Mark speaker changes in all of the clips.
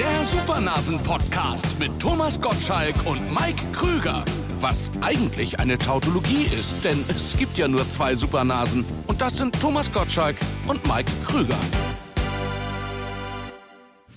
Speaker 1: Der Supernasen-Podcast mit Thomas Gottschalk und Mike Krüger. Was eigentlich eine Tautologie ist, denn es gibt ja nur zwei Supernasen. Und das sind Thomas Gottschalk und Mike Krüger.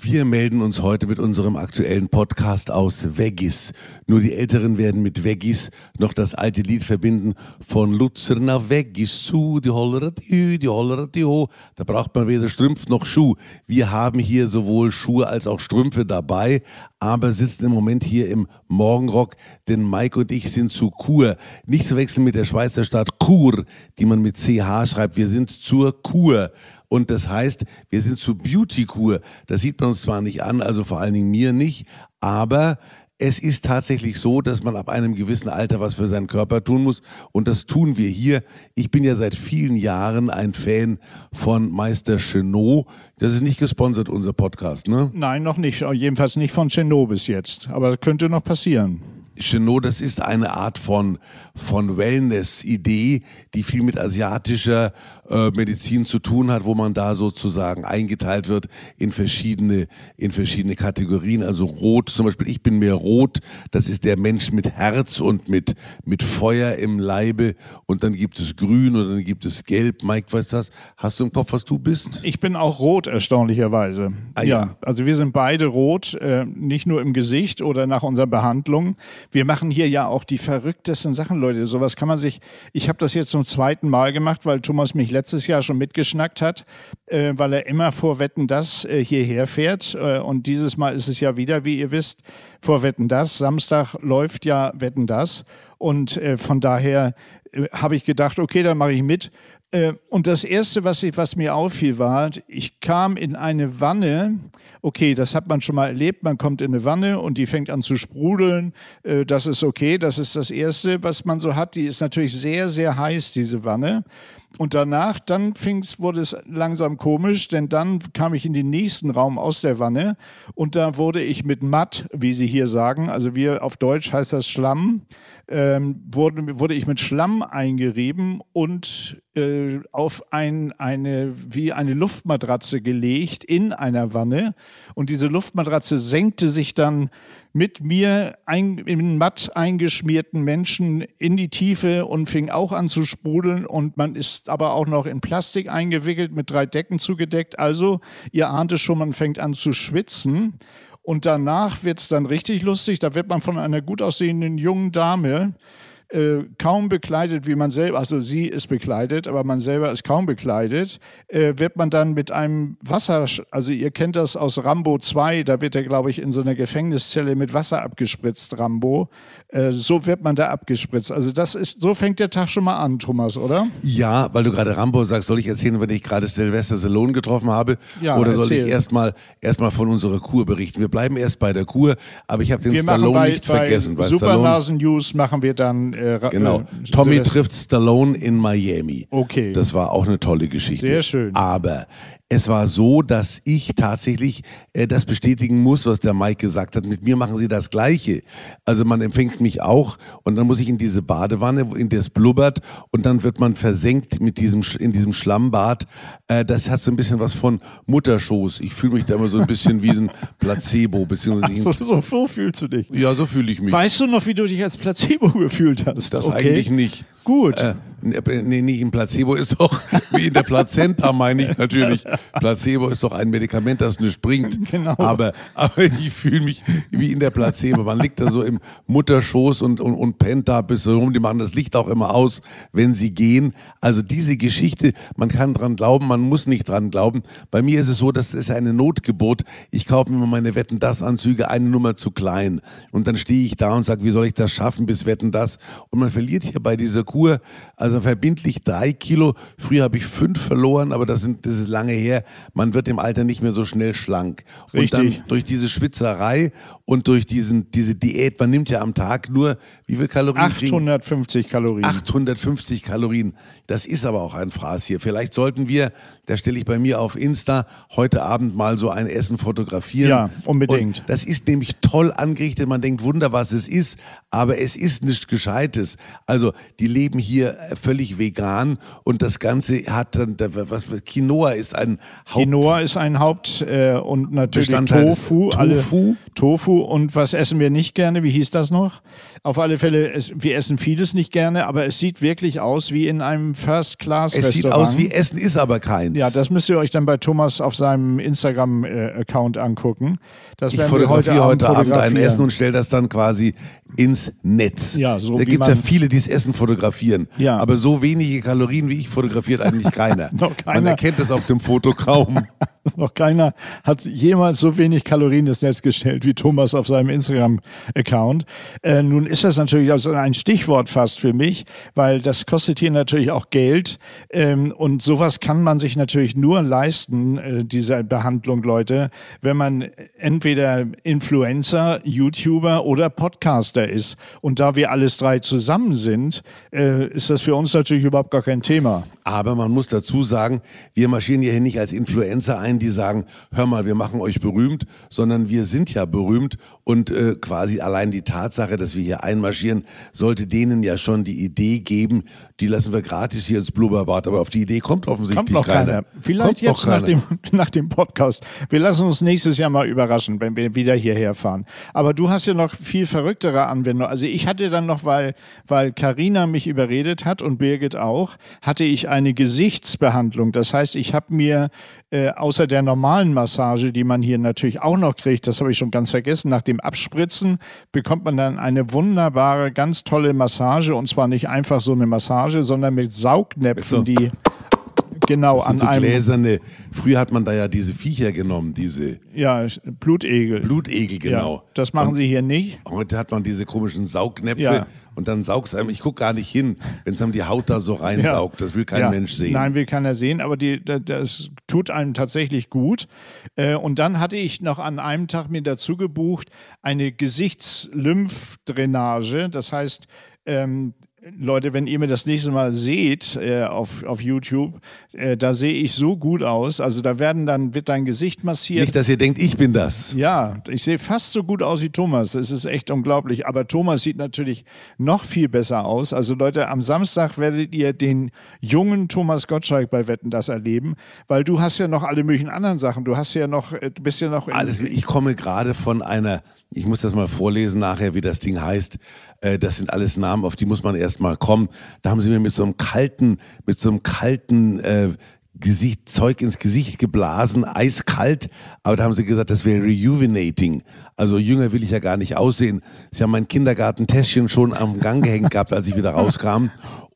Speaker 2: Wir melden uns heute mit unserem aktuellen Podcast aus Veggis. Nur die Älteren werden mit Veggis noch das alte Lied verbinden von Luzerner Veggis zu, die Hollera die die Hollera die ho. Da braucht man weder Strümpf noch Schuh. Wir haben hier sowohl Schuhe als auch Strümpfe dabei, aber sitzen im Moment hier im Morgenrock, denn Mike und ich sind zu Kur. Nicht zu wechseln mit der Schweizer Stadt Chur, die man mit CH schreibt. Wir sind zur Kur. Und das heißt, wir sind zu Beauty-Kur. Das sieht man uns zwar nicht an, also vor allen Dingen mir nicht, aber es ist tatsächlich so, dass man ab einem gewissen Alter was für seinen Körper tun muss. Und das tun wir hier. Ich bin ja seit vielen Jahren ein Fan von Meister Chenot. Das ist nicht gesponsert, unser Podcast, ne?
Speaker 3: Nein, noch nicht. Jedenfalls nicht von Chenot bis jetzt. Aber das könnte noch passieren.
Speaker 2: Chenot, das ist eine Art von, von Wellness-Idee, die viel mit asiatischer äh, Medizin zu tun hat, wo man da sozusagen eingeteilt wird in verschiedene, in verschiedene Kategorien. Also rot, zum Beispiel, ich bin mehr rot, das ist der Mensch mit Herz und mit, mit Feuer im Leibe. Und dann gibt es grün und dann gibt es gelb. Mike, weißt du das? Hast du im Kopf, was du bist?
Speaker 3: Ich bin auch rot, erstaunlicherweise.
Speaker 2: Ah, ja.
Speaker 3: ja. Also wir sind beide rot, äh, nicht nur im Gesicht oder nach unserer Behandlung. Wir machen hier ja auch die verrücktesten Sachen, Leute. Sowas kann man sich. Ich habe das jetzt zum zweiten Mal gemacht, weil Thomas mich letztes Jahr schon mitgeschnackt hat, äh, weil er immer vor Wetten das äh, hierher fährt. Äh, und dieses Mal ist es ja wieder, wie ihr wisst, vor Wetten das. Samstag läuft ja Wetten das. Und äh, von daher äh, habe ich gedacht, okay, dann mache ich mit. Äh, und das Erste, was, ich, was mir auffiel, war, ich kam in eine Wanne. Okay, das hat man schon mal erlebt. Man kommt in eine Wanne und die fängt an zu sprudeln. Das ist okay. Das ist das Erste, was man so hat. Die ist natürlich sehr, sehr heiß, diese Wanne. Und danach, dann fing's, wurde es langsam komisch, denn dann kam ich in den nächsten Raum aus der Wanne und da wurde ich mit Matt, wie sie hier sagen, also wir auf Deutsch heißt das Schlamm, ähm, wurde, wurde ich mit Schlamm eingerieben und äh, auf ein, eine, wie eine Luftmatratze gelegt in einer Wanne. Und diese Luftmatratze senkte sich dann mit mir ein, in matt eingeschmierten Menschen in die Tiefe und fing auch an zu sprudeln. Und man ist aber auch noch in Plastik eingewickelt, mit drei Decken zugedeckt. Also, ihr ahnt es schon, man fängt an zu schwitzen. Und danach wird es dann richtig lustig. Da wird man von einer gut aussehenden jungen Dame äh, kaum bekleidet, wie man selber, also sie ist bekleidet, aber man selber ist kaum bekleidet, äh, wird man dann mit einem Wasser, also ihr kennt das aus Rambo 2, da wird er, glaube ich, in so einer Gefängniszelle mit Wasser abgespritzt, Rambo. Äh, so wird man da abgespritzt. Also das ist, so fängt der Tag schon mal an, Thomas, oder?
Speaker 2: Ja, weil du gerade Rambo sagst, soll ich erzählen, wenn ich gerade Sylvester Stallone getroffen habe?
Speaker 3: Ja,
Speaker 2: Oder soll
Speaker 3: erzähl.
Speaker 2: ich erstmal erstmal von unserer Kur berichten? Wir bleiben erst bei der Kur, aber ich habe den
Speaker 3: Wir machen
Speaker 2: Stallone
Speaker 3: bei,
Speaker 2: nicht vergessen.
Speaker 3: bei
Speaker 2: Stallone,
Speaker 3: Supernasen News machen wir dann äh,
Speaker 2: Genau.
Speaker 3: äh,
Speaker 2: Tommy
Speaker 3: Silvester-
Speaker 2: trifft Stallone in Miami.
Speaker 3: Okay.
Speaker 2: Das war auch eine tolle Geschichte.
Speaker 3: Sehr schön.
Speaker 2: Aber es war so, dass ich tatsächlich äh, das bestätigen muss, was der Mike gesagt hat. Mit mir machen sie das Gleiche. Also man empfängt mich auch und dann muss ich in diese Badewanne, in der es blubbert und dann wird man versenkt mit diesem in diesem Schlammbad. Äh, das hat so ein bisschen was von Mutterschoß. Ich fühle mich da immer so ein bisschen wie ein Placebo beziehungsweise
Speaker 3: So, so, so fühlst du dich.
Speaker 2: ja, so fühle ich mich.
Speaker 3: Weißt du noch, wie du dich als Placebo gefühlt hast?
Speaker 2: das
Speaker 3: Okay.
Speaker 2: eigentlich nicht.
Speaker 3: Gut.
Speaker 2: Äh, nee, nicht ein Placebo ist doch wie in der Plazenta, meine ich natürlich. Placebo ist doch ein Medikament, das nicht bringt.
Speaker 3: Genau.
Speaker 2: Aber, aber ich fühle mich wie in der Placebo. Man liegt da so im Mutterschoß und, und, und pennt da bis rum. Die machen das Licht auch immer aus, wenn sie gehen. Also diese Geschichte, man kann dran glauben, man muss nicht dran glauben. Bei mir ist es so, das ist eine Notgeburt. Ich kaufe mir meine Wetten das Anzüge eine Nummer zu klein. Und dann stehe ich da und sage, wie soll ich das schaffen bis Wetten das? Und man verliert hier bei dieser Kur, also verbindlich drei Kilo. Früher habe ich fünf verloren, aber das, sind, das ist lange her. Man wird im Alter nicht mehr so schnell schlank. Und
Speaker 3: Richtig.
Speaker 2: dann durch diese Schwitzerei und durch diesen, diese Diät, man nimmt ja am Tag nur, wie viel Kalorien? kriegen-
Speaker 3: 850 Kalorien.
Speaker 2: 850 Kalorien. Das ist aber auch ein Fraß hier. Vielleicht sollten wir, da stelle ich bei mir auf Insta, heute Abend mal so ein Essen fotografieren.
Speaker 3: Ja, unbedingt.
Speaker 2: Und das ist nämlich toll angerichtet. Man denkt, Wunder, was es ist. Aber es ist nichts Gescheites. Also, die leben hier völlig vegan und das Ganze hat dann, was, Quinoa ist ein
Speaker 3: Haupt... Quinoa ist ein Haupt äh, und natürlich Tofu.
Speaker 2: Tofu.
Speaker 3: Tofu und was essen wir nicht gerne? Wie hieß das noch? Auf alle Fälle, es, wir essen vieles nicht gerne, aber es sieht wirklich aus wie in einem First-Class-Restaurant.
Speaker 2: Es sieht aus wie Essen, ist aber keins.
Speaker 3: Ja, das müsst ihr euch dann bei Thomas auf seinem Instagram-Account angucken. Das
Speaker 2: ich fotografiere heute, Abend, heute Abend ein Essen und stelle das dann quasi ins Netz.
Speaker 3: Ja, so
Speaker 2: da gibt es ja viele, die das Essen fotografieren. Ja. Aber so wenige Kalorien wie ich fotografiert eigentlich keiner.
Speaker 3: Keiner.
Speaker 2: Man erkennt das auf dem Foto kaum.
Speaker 3: Noch keiner hat jemals so wenig Kalorien ins Netz gestellt wie Thomas auf seinem Instagram-Account. Äh, nun ist das natürlich also ein Stichwort fast für mich, weil das kostet hier natürlich auch Geld. Ähm, und sowas kann man sich natürlich nur leisten, äh, diese Behandlung, Leute, wenn man entweder Influencer, YouTuber oder Podcaster ist. Und da wir alles drei zusammen sind, äh, ist das für uns natürlich überhaupt gar kein Thema.
Speaker 2: Aber man muss dazu sagen, wir marschieren hier nicht als Influencer ein, die sagen, hör mal, wir machen euch berühmt, sondern wir sind ja berühmt und äh, quasi allein die Tatsache, dass wir hier einmarschieren, sollte denen ja schon die Idee geben, die lassen wir gratis hier ins Blubberbad, aber auf die Idee kommt offensichtlich
Speaker 3: kommt
Speaker 2: keiner.
Speaker 3: keiner. Vielleicht kommt jetzt nach dem, nach dem Podcast. Wir lassen uns nächstes Jahr mal überraschen, wenn wir wieder hierher fahren. Aber du hast ja noch viel verrücktere Anwendungen. Also ich hatte dann noch, weil weil Carina mich überredet hat und Birgit auch, hatte ich eine Gesichtsbehandlung. Das heißt, ich habe mir äh, außer der normalen Massage, die man hier natürlich auch noch kriegt, das habe ich schon ganz vergessen, nach dem Abspritzen bekommt man dann eine wunderbare, ganz tolle Massage und zwar nicht einfach so eine Massage, sondern mit Saugnäpfen, so. die genau
Speaker 2: das sind
Speaker 3: an
Speaker 2: so
Speaker 3: einem.
Speaker 2: Gläserne. Früher hat man da ja diese Viecher genommen, diese.
Speaker 3: Ja, Blutegel.
Speaker 2: Blutegel, genau.
Speaker 3: Ja, das machen und sie hier nicht.
Speaker 2: Heute hat man diese komischen Saugnäpfe ja. und dann saugt es einem. Ich gucke gar nicht hin, wenn es einem die Haut da so reinsaugt. Ja. Das will kein. Mensch sehen.
Speaker 3: Nein, will keiner sehen, aber die, das tut einem tatsächlich gut. Äh, und dann hatte ich noch an einem Tag mir dazu gebucht eine Gesichtslymphdrainage. Das heißt, ähm, Leute, wenn ihr mir das nächste Mal seht äh, auf, auf YouTube, äh, da sehe ich so gut aus. Also da werden dann, wird dein Gesicht massiert.
Speaker 2: Nicht, dass ihr denkt, ich bin das.
Speaker 3: Ja, ich sehe fast so gut aus wie Thomas. Es ist echt unglaublich. Aber Thomas sieht natürlich noch viel besser aus. Also Leute, am Samstag werdet ihr den jungen Thomas Gottschalk bei Wetten das erleben, weil du hast ja noch alle möglichen anderen Sachen. Du hast ja noch, äh, du bist ja noch.
Speaker 2: Alles, ich komme gerade von einer ich muss das mal vorlesen nachher, wie das Ding heißt. Äh, das sind alles Namen, auf die muss man erst mal kommen. Da haben sie mir mit so einem kalten, mit so einem kalten äh, Gesicht, Zeug ins Gesicht geblasen, eiskalt. Aber da haben sie gesagt, das wäre rejuvenating. Also jünger will ich ja gar nicht aussehen. Sie haben mein Kindergartentäschchen schon am Gang gehängt gehabt, als ich wieder rauskam.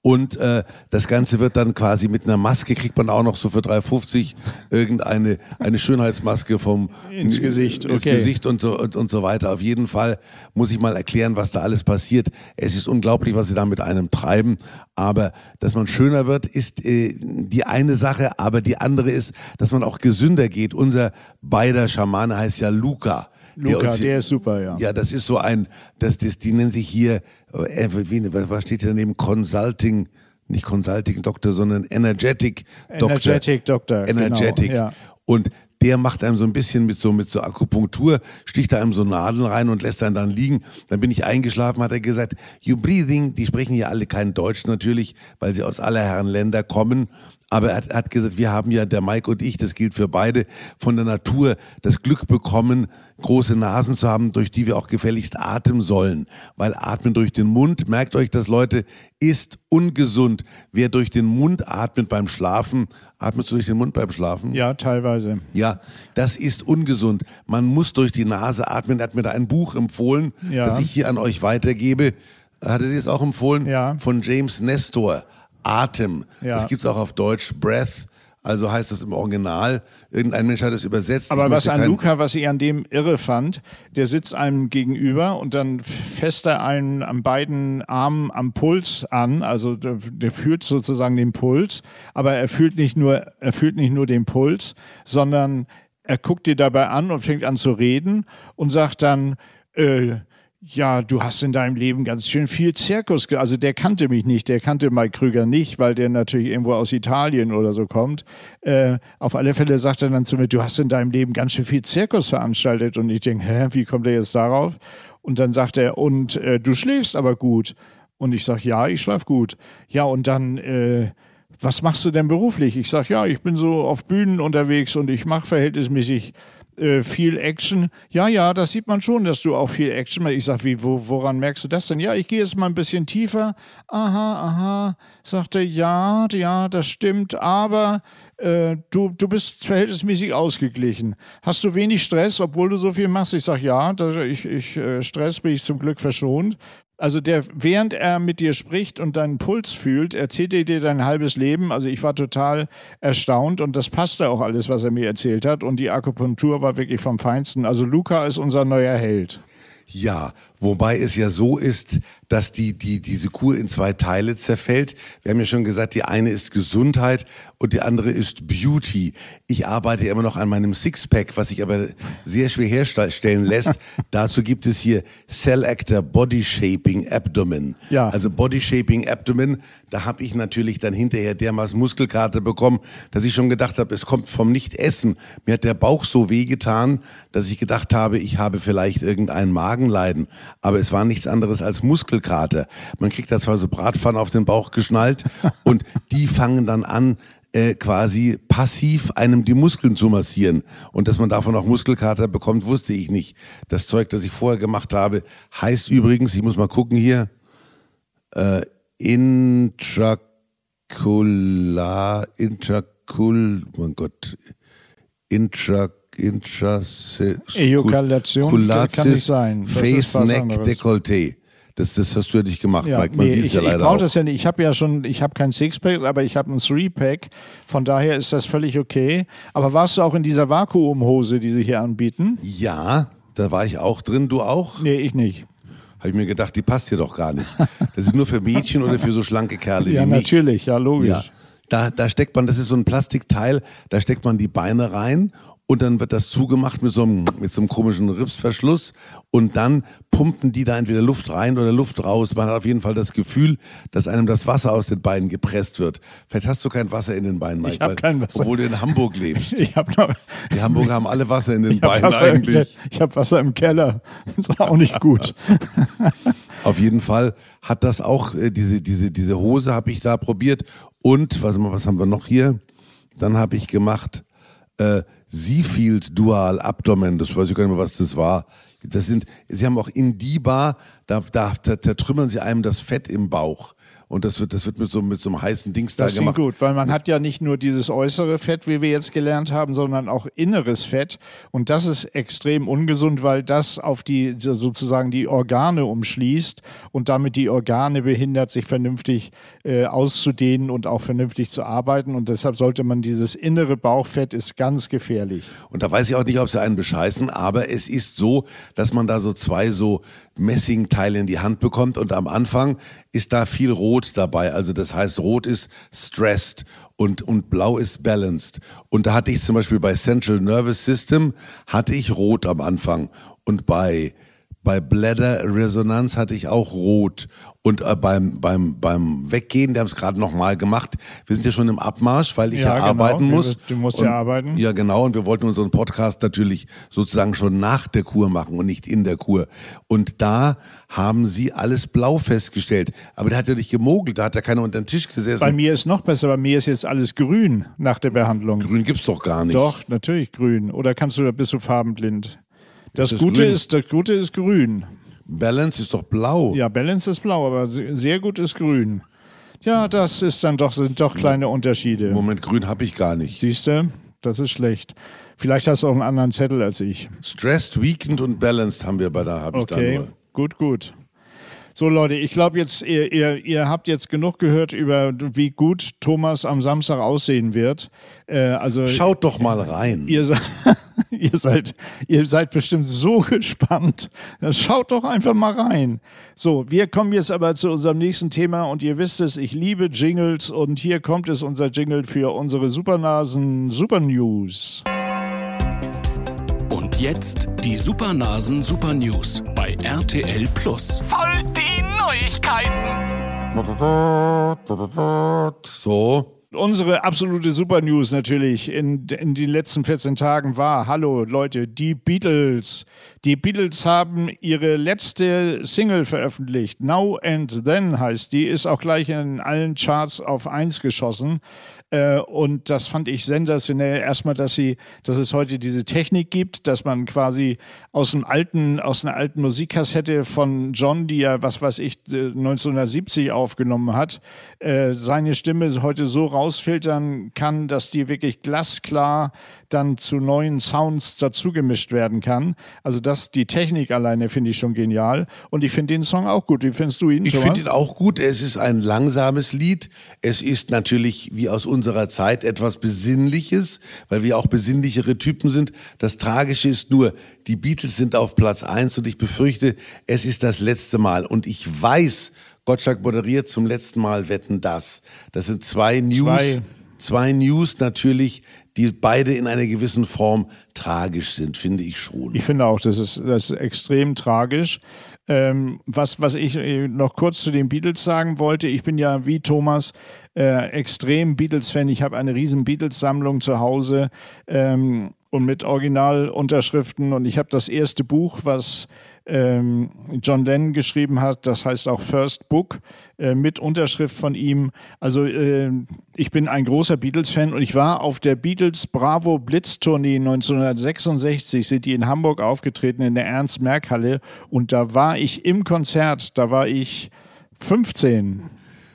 Speaker 2: Und äh, das Ganze wird dann quasi mit einer Maske, kriegt man auch noch so für 3,50 irgendeine eine Schönheitsmaske vom
Speaker 3: ins Gesicht,
Speaker 2: ins okay. Gesicht und so, und, und so weiter. Auf jeden Fall muss ich mal erklären, was da alles passiert. Es ist unglaublich, was sie da mit einem treiben. Aber dass man schöner wird, ist äh, die eine Sache. Aber die andere ist, dass man auch gesünder geht. Unser beider Schamane heißt ja Luca.
Speaker 3: Luca, der, der, ist super, ja.
Speaker 2: Ja, das ist so ein, das, das, die nennen sich hier, was steht hier daneben? Consulting, nicht Consulting Doktor, sondern Energetic Doktor.
Speaker 3: Energetic Doktor.
Speaker 2: Energetic. Genau, ja. Und der macht einem so ein bisschen mit so, mit so Akupunktur, sticht da einem so Nadeln rein und lässt einen dann liegen. Dann bin ich eingeschlafen, hat er gesagt, you breathing, die sprechen ja alle kein Deutsch natürlich, weil sie aus aller Herren Länder kommen. Aber er hat, hat gesagt, wir haben ja, der Mike und ich, das gilt für beide, von der Natur das Glück bekommen, große Nasen zu haben, durch die wir auch gefälligst atmen sollen. Weil atmen durch den Mund, merkt euch das Leute, ist ungesund. Wer durch den Mund atmet beim Schlafen, atmest du durch den Mund beim Schlafen?
Speaker 3: Ja, teilweise.
Speaker 2: Ja, das ist ungesund. Man muss durch die Nase atmen. Er hat mir da ein Buch empfohlen, ja. das ich hier an euch weitergebe. Hat er das auch empfohlen?
Speaker 3: Ja.
Speaker 2: Von James Nestor. Atem. Ja. Das gibt es auch auf Deutsch, Breath. Also heißt das im Original. Irgendein Mensch hat es übersetzt.
Speaker 3: Aber was an Luca, was ich an dem irre fand, der sitzt einem gegenüber und dann fässt er einen an beiden Armen am Puls an. Also der, der, fühlt sozusagen den Puls, aber er fühlt nicht nur, er fühlt nicht nur den Puls, sondern er guckt dir dabei an und fängt an zu reden und sagt dann, äh, ja, du hast in deinem Leben ganz schön viel Zirkus. Also der kannte mich nicht, der kannte Mike Krüger nicht, weil der natürlich irgendwo aus Italien oder so kommt. Äh, auf alle Fälle sagt er dann zu mir, du hast in deinem Leben ganz schön viel Zirkus veranstaltet. Und ich denke, wie kommt er jetzt darauf? Und dann sagt er, und äh, du schläfst aber gut. Und ich sage, ja, ich schlafe gut. Ja, und dann, äh, was machst du denn beruflich? Ich sage, ja, ich bin so auf Bühnen unterwegs und ich mache verhältnismäßig äh, viel Action. Ja, ja, das sieht man schon, dass du auch viel Action machst. Ich sage, wie, wo, woran merkst du das denn? Ja, ich gehe jetzt mal ein bisschen tiefer. Aha, aha. Sagte, ja, ja, das stimmt, aber äh, du, du bist verhältnismäßig ausgeglichen. Hast du wenig Stress, obwohl du so viel machst? Ich sage, ja, das, ich, ich äh, Stress bin ich zum Glück verschont. Also der, während er mit dir spricht und deinen Puls fühlt, erzählt er dir dein halbes Leben. Also ich war total erstaunt und das passte auch alles, was er mir erzählt hat. Und die Akupunktur war wirklich vom Feinsten. Also Luca ist unser neuer Held.
Speaker 2: Ja, wobei es ja so ist, dass die, die, diese Kur in zwei Teile zerfällt. Wir haben ja schon gesagt, die eine ist Gesundheit und die andere ist Beauty. Ich arbeite immer noch an meinem Sixpack, was sich aber sehr schwer herstellen lässt. Dazu gibt es hier Cell Actor Body Shaping Abdomen.
Speaker 3: Ja.
Speaker 2: Also Body Shaping Abdomen, da habe ich natürlich dann hinterher dermaßen Muskelkater bekommen, dass ich schon gedacht habe, es kommt vom Nichtessen. Mir hat der Bauch so wehgetan, dass ich gedacht habe, ich habe vielleicht irgendein Magenleiden. Aber es war nichts anderes als Muskelkater. Man kriegt da zwar so Bratpfannen auf den Bauch geschnallt und die fangen dann an, äh, quasi passiv einem die Muskeln zu massieren. Und dass man davon auch Muskelkater bekommt, wusste ich nicht. Das Zeug, das ich vorher gemacht habe, heißt übrigens, ich muss mal gucken hier, äh, Intracular, Intracul, mein Gott, Intra, Intras,
Speaker 3: Ejakulation kann nicht sein.
Speaker 2: Das Face, Neck, Dekolleté. Das, das hast du ja nicht gemacht,
Speaker 3: ja,
Speaker 2: Mike. Man
Speaker 3: nee,
Speaker 2: sieht es ja leider
Speaker 3: ich brauche
Speaker 2: auch.
Speaker 3: das ja nicht. Ich habe ja schon, ich habe kein Sixpack, aber ich habe ein Three-Pack. Von daher ist das völlig okay. Aber warst du auch in dieser Vakuumhose, die sie hier anbieten?
Speaker 2: Ja, da war ich auch drin. Du auch?
Speaker 3: Nee, ich nicht.
Speaker 2: Habe ich mir gedacht, die passt hier doch gar nicht. Das ist nur für Mädchen oder für so schlanke Kerle
Speaker 3: Ja,
Speaker 2: wie mich.
Speaker 3: natürlich, ja, logisch.
Speaker 2: Ja. Da, da steckt man, das ist so ein Plastikteil, da steckt man die Beine rein und dann wird das zugemacht mit so einem, mit so einem komischen Ripsverschluss und dann pumpen die da entweder Luft rein oder Luft raus. Man hat auf jeden Fall das Gefühl, dass einem das Wasser aus den Beinen gepresst wird. Vielleicht hast du kein Wasser in den Beinen, Mike,
Speaker 3: Ich hab
Speaker 2: weil-
Speaker 3: kein Wasser.
Speaker 2: obwohl du in Hamburg lebst.
Speaker 3: Ich habe noch,
Speaker 2: Die Hamburger haben alle Wasser in den
Speaker 3: ich hab
Speaker 2: Beinen eigentlich.
Speaker 3: Ich hab Wasser im Keller. Das ist auch nicht gut.
Speaker 2: Auf jeden Fall hat das auch, äh, diese, diese, diese Hose habe ich da probiert. Und, was, was haben wir noch hier? Dann habe ich gemacht äh, Seafield Dual Abdomen. Das weiß ich gar nicht mehr, was das war. Das sind, sie haben auch Indiba, da, da zertrümmern sie einem das Fett im Bauch. Und das wird, das wird mit so, mit so einem heißen Dings
Speaker 3: Das
Speaker 2: da gemacht.
Speaker 3: gut, weil man hat ja nicht nur dieses äußere Fett, wie wir jetzt gelernt haben, sondern auch inneres Fett. Und das ist extrem ungesund, weil das auf die so- sozusagen die Organe umschließt und damit die Organe behindert, sich vernünftig äh, auszudehnen und auch vernünftig zu arbeiten. Und deshalb sollte man dieses innere Bauchfett ist ganz gefährlich.
Speaker 2: Und da weiß ich auch nicht, ob sie einen bescheißen, aber es ist so, dass man da so zwei so Messingteile in die Hand bekommt und am Anfang ist da viel Rot dabei. Also das heißt, Rot ist stressed und, und Blau ist balanced. Und da hatte ich zum Beispiel bei Central Nervous System hatte ich Rot am Anfang und bei bei Bladder Resonanz hatte ich auch rot. Und äh, beim, beim, beim Weggehen, die haben es gerade nochmal gemacht. Wir sind ja schon im Abmarsch, weil ich ja,
Speaker 3: Ja, genau.
Speaker 2: arbeiten muss.
Speaker 3: du musst
Speaker 2: und,
Speaker 3: ja arbeiten.
Speaker 2: Ja, genau. Und wir wollten unseren Podcast natürlich sozusagen schon nach der Kur machen und nicht in der Kur. Und da haben sie alles blau festgestellt. Aber der hat ja nicht gemogelt, da hat ja keiner unter den Tisch gesessen.
Speaker 3: Bei mir ist noch besser, bei mir ist jetzt alles grün nach der Behandlung.
Speaker 2: Grün gibt's doch gar nicht.
Speaker 3: Doch, natürlich grün. Oder kannst du, bist du farbenblind? Das,
Speaker 2: ist
Speaker 3: Gute
Speaker 2: grün.
Speaker 3: ist, das Gute ist grün.
Speaker 2: Balance ist doch blau.
Speaker 3: Ja, Balance ist blau, aber se- sehr gut ist grün. Ja, das ist dann doch, sind doch kleine Unterschiede.
Speaker 2: Moment, grün habe ich gar nicht.
Speaker 3: Siehst du? Das ist schlecht. Vielleicht hast du auch einen anderen Zettel als ich.
Speaker 2: Stressed, weakened und balanced haben wir bei da, habe ich da
Speaker 3: Okay,
Speaker 2: nur.
Speaker 3: gut, gut. So Leute, ich glaube jetzt, ihr, ihr, ihr habt jetzt genug gehört über, wie gut Thomas am Samstag aussehen wird. Äh, also
Speaker 2: Schaut doch mal rein.
Speaker 3: ihr, ihr, seid, ihr seid bestimmt so gespannt. Dann Schaut doch einfach mal rein. So, wir kommen jetzt aber zu unserem nächsten Thema und ihr wisst es, ich liebe Jingles und hier kommt es, unser Jingle für unsere Supernasen Super News.
Speaker 1: Und jetzt die Supernasen Super News bei RTL Plus.
Speaker 4: Voll die Neuigkeiten.
Speaker 2: So.
Speaker 3: Unsere absolute Super News natürlich in, in den letzten 14 Tagen war, hallo Leute, die Beatles. Die Beatles haben ihre letzte Single veröffentlicht. Now and Then heißt die, ist auch gleich in allen Charts auf 1 geschossen. Äh, und das fand ich sensationell. Erstmal, dass sie, dass es heute diese Technik gibt, dass man quasi aus einem alten, aus einer alten Musikkassette von John, die ja, was weiß ich, 1970 aufgenommen hat, äh, seine Stimme heute so rausfiltern kann, dass die wirklich glasklar dann zu neuen Sounds dazugemischt werden kann. Also das, die Technik alleine finde ich schon genial. Und ich finde den Song auch gut. Wie findest du ihn?
Speaker 2: Ich finde ihn auch gut. Es ist ein langsames Lied. Es ist natürlich wie aus unserer Zeit etwas Besinnliches, weil wir auch besinnlichere Typen sind. Das Tragische ist nur, die Beatles sind auf Platz eins und ich befürchte, es ist das letzte Mal. Und ich weiß, Gottschalk moderiert zum letzten Mal Wetten das. Das sind zwei News. Zwei zwei News natürlich, die beide in einer gewissen Form tragisch sind, finde ich schon.
Speaker 3: Ich finde auch, das ist, das ist extrem tragisch. Ähm, was, was ich äh, noch kurz zu den Beatles sagen wollte, ich bin ja wie Thomas äh, extrem Beatles-Fan. Ich habe eine riesen Beatles-Sammlung zu Hause ähm, und mit Originalunterschriften. Und ich habe das erste Buch, was ähm, John Lennon geschrieben hat. Das heißt auch First Book äh, mit Unterschrift von ihm. Also äh, ich bin ein großer Beatles-Fan und ich war auf der Beatles Bravo Blitz-Tournee 1966, sind die in Hamburg aufgetreten in der Ernst-Merck-Halle und da war ich im Konzert, da war ich 15.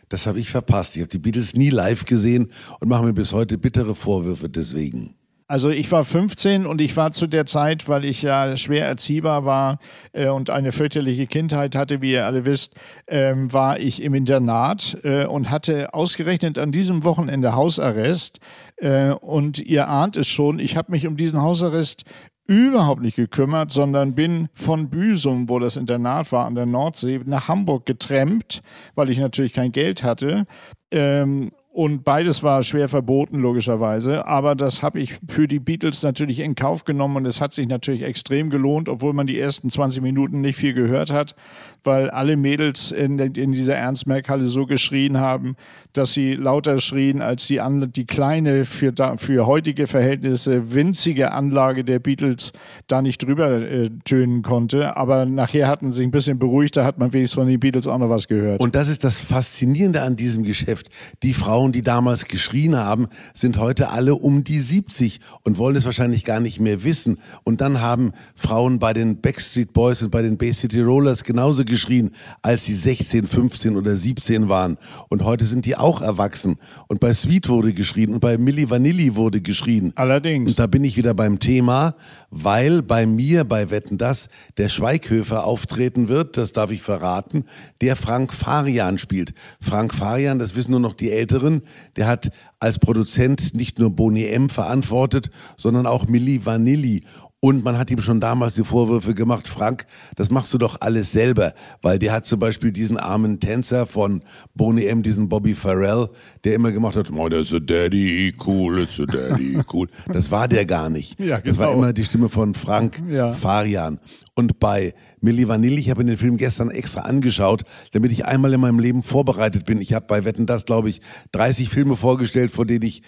Speaker 2: Das habe ich verpasst. Ich habe die Beatles nie live gesehen und mache mir bis heute bittere Vorwürfe deswegen.
Speaker 3: Also ich war 15 und ich war zu der Zeit, weil ich ja schwer erziehbar war äh, und eine fürchterliche Kindheit hatte, wie ihr alle wisst, ähm, war ich im Internat äh, und hatte ausgerechnet an diesem Wochenende Hausarrest. Äh, und ihr ahnt es schon, ich habe mich um diesen Hausarrest überhaupt nicht gekümmert, sondern bin von Büsum, wo das Internat war, an der Nordsee, nach Hamburg getrennt, weil ich natürlich kein Geld hatte. Ähm, und beides war schwer verboten, logischerweise. Aber das habe ich für die Beatles natürlich in Kauf genommen und es hat sich natürlich extrem gelohnt, obwohl man die ersten 20 Minuten nicht viel gehört hat, weil alle Mädels in, in dieser Ernst-Merck-Halle so geschrien haben, dass sie lauter schrien als die, die kleine, für, für heutige Verhältnisse winzige Anlage der Beatles da nicht drüber äh, tönen konnte. Aber nachher hatten sie sich ein bisschen beruhigt, da hat man wenigstens von den Beatles auch noch was gehört.
Speaker 2: Und das ist das Faszinierende an diesem Geschäft. Die Frau Frauen, die damals geschrien haben, sind heute alle um die 70 und wollen es wahrscheinlich gar nicht mehr wissen. Und dann haben Frauen bei den Backstreet Boys und bei den Bay City Rollers genauso geschrien, als sie 16, 15 oder 17 waren. Und heute sind die auch erwachsen. Und bei Sweet wurde geschrien und bei Milli Vanilli wurde geschrien.
Speaker 3: Allerdings.
Speaker 2: Und da bin ich wieder beim Thema, weil bei mir bei Wetten das der Schweighöfer auftreten wird, das darf ich verraten, der Frank Farian spielt. Frank Farian, das wissen nur noch die Älteren, Dürren, der hat als Produzent nicht nur Boni M verantwortet, sondern auch Milli Vanilli. Und man hat ihm schon damals die Vorwürfe gemacht, Frank, das machst du doch alles selber, weil der hat zum Beispiel diesen armen Tänzer von Boney M, diesen Bobby Farrell, der immer gemacht hat, oh, that's a daddy, cool, it's a daddy, cool. Das war der gar nicht. Ja, genau. Das war genau. immer die Stimme von Frank ja. Farian. Und bei Milli Vanilli, ich habe den Film gestern extra angeschaut, damit ich einmal in meinem Leben vorbereitet bin. Ich habe bei Wetten das, glaube ich, 30 Filme vorgestellt, vor denen ich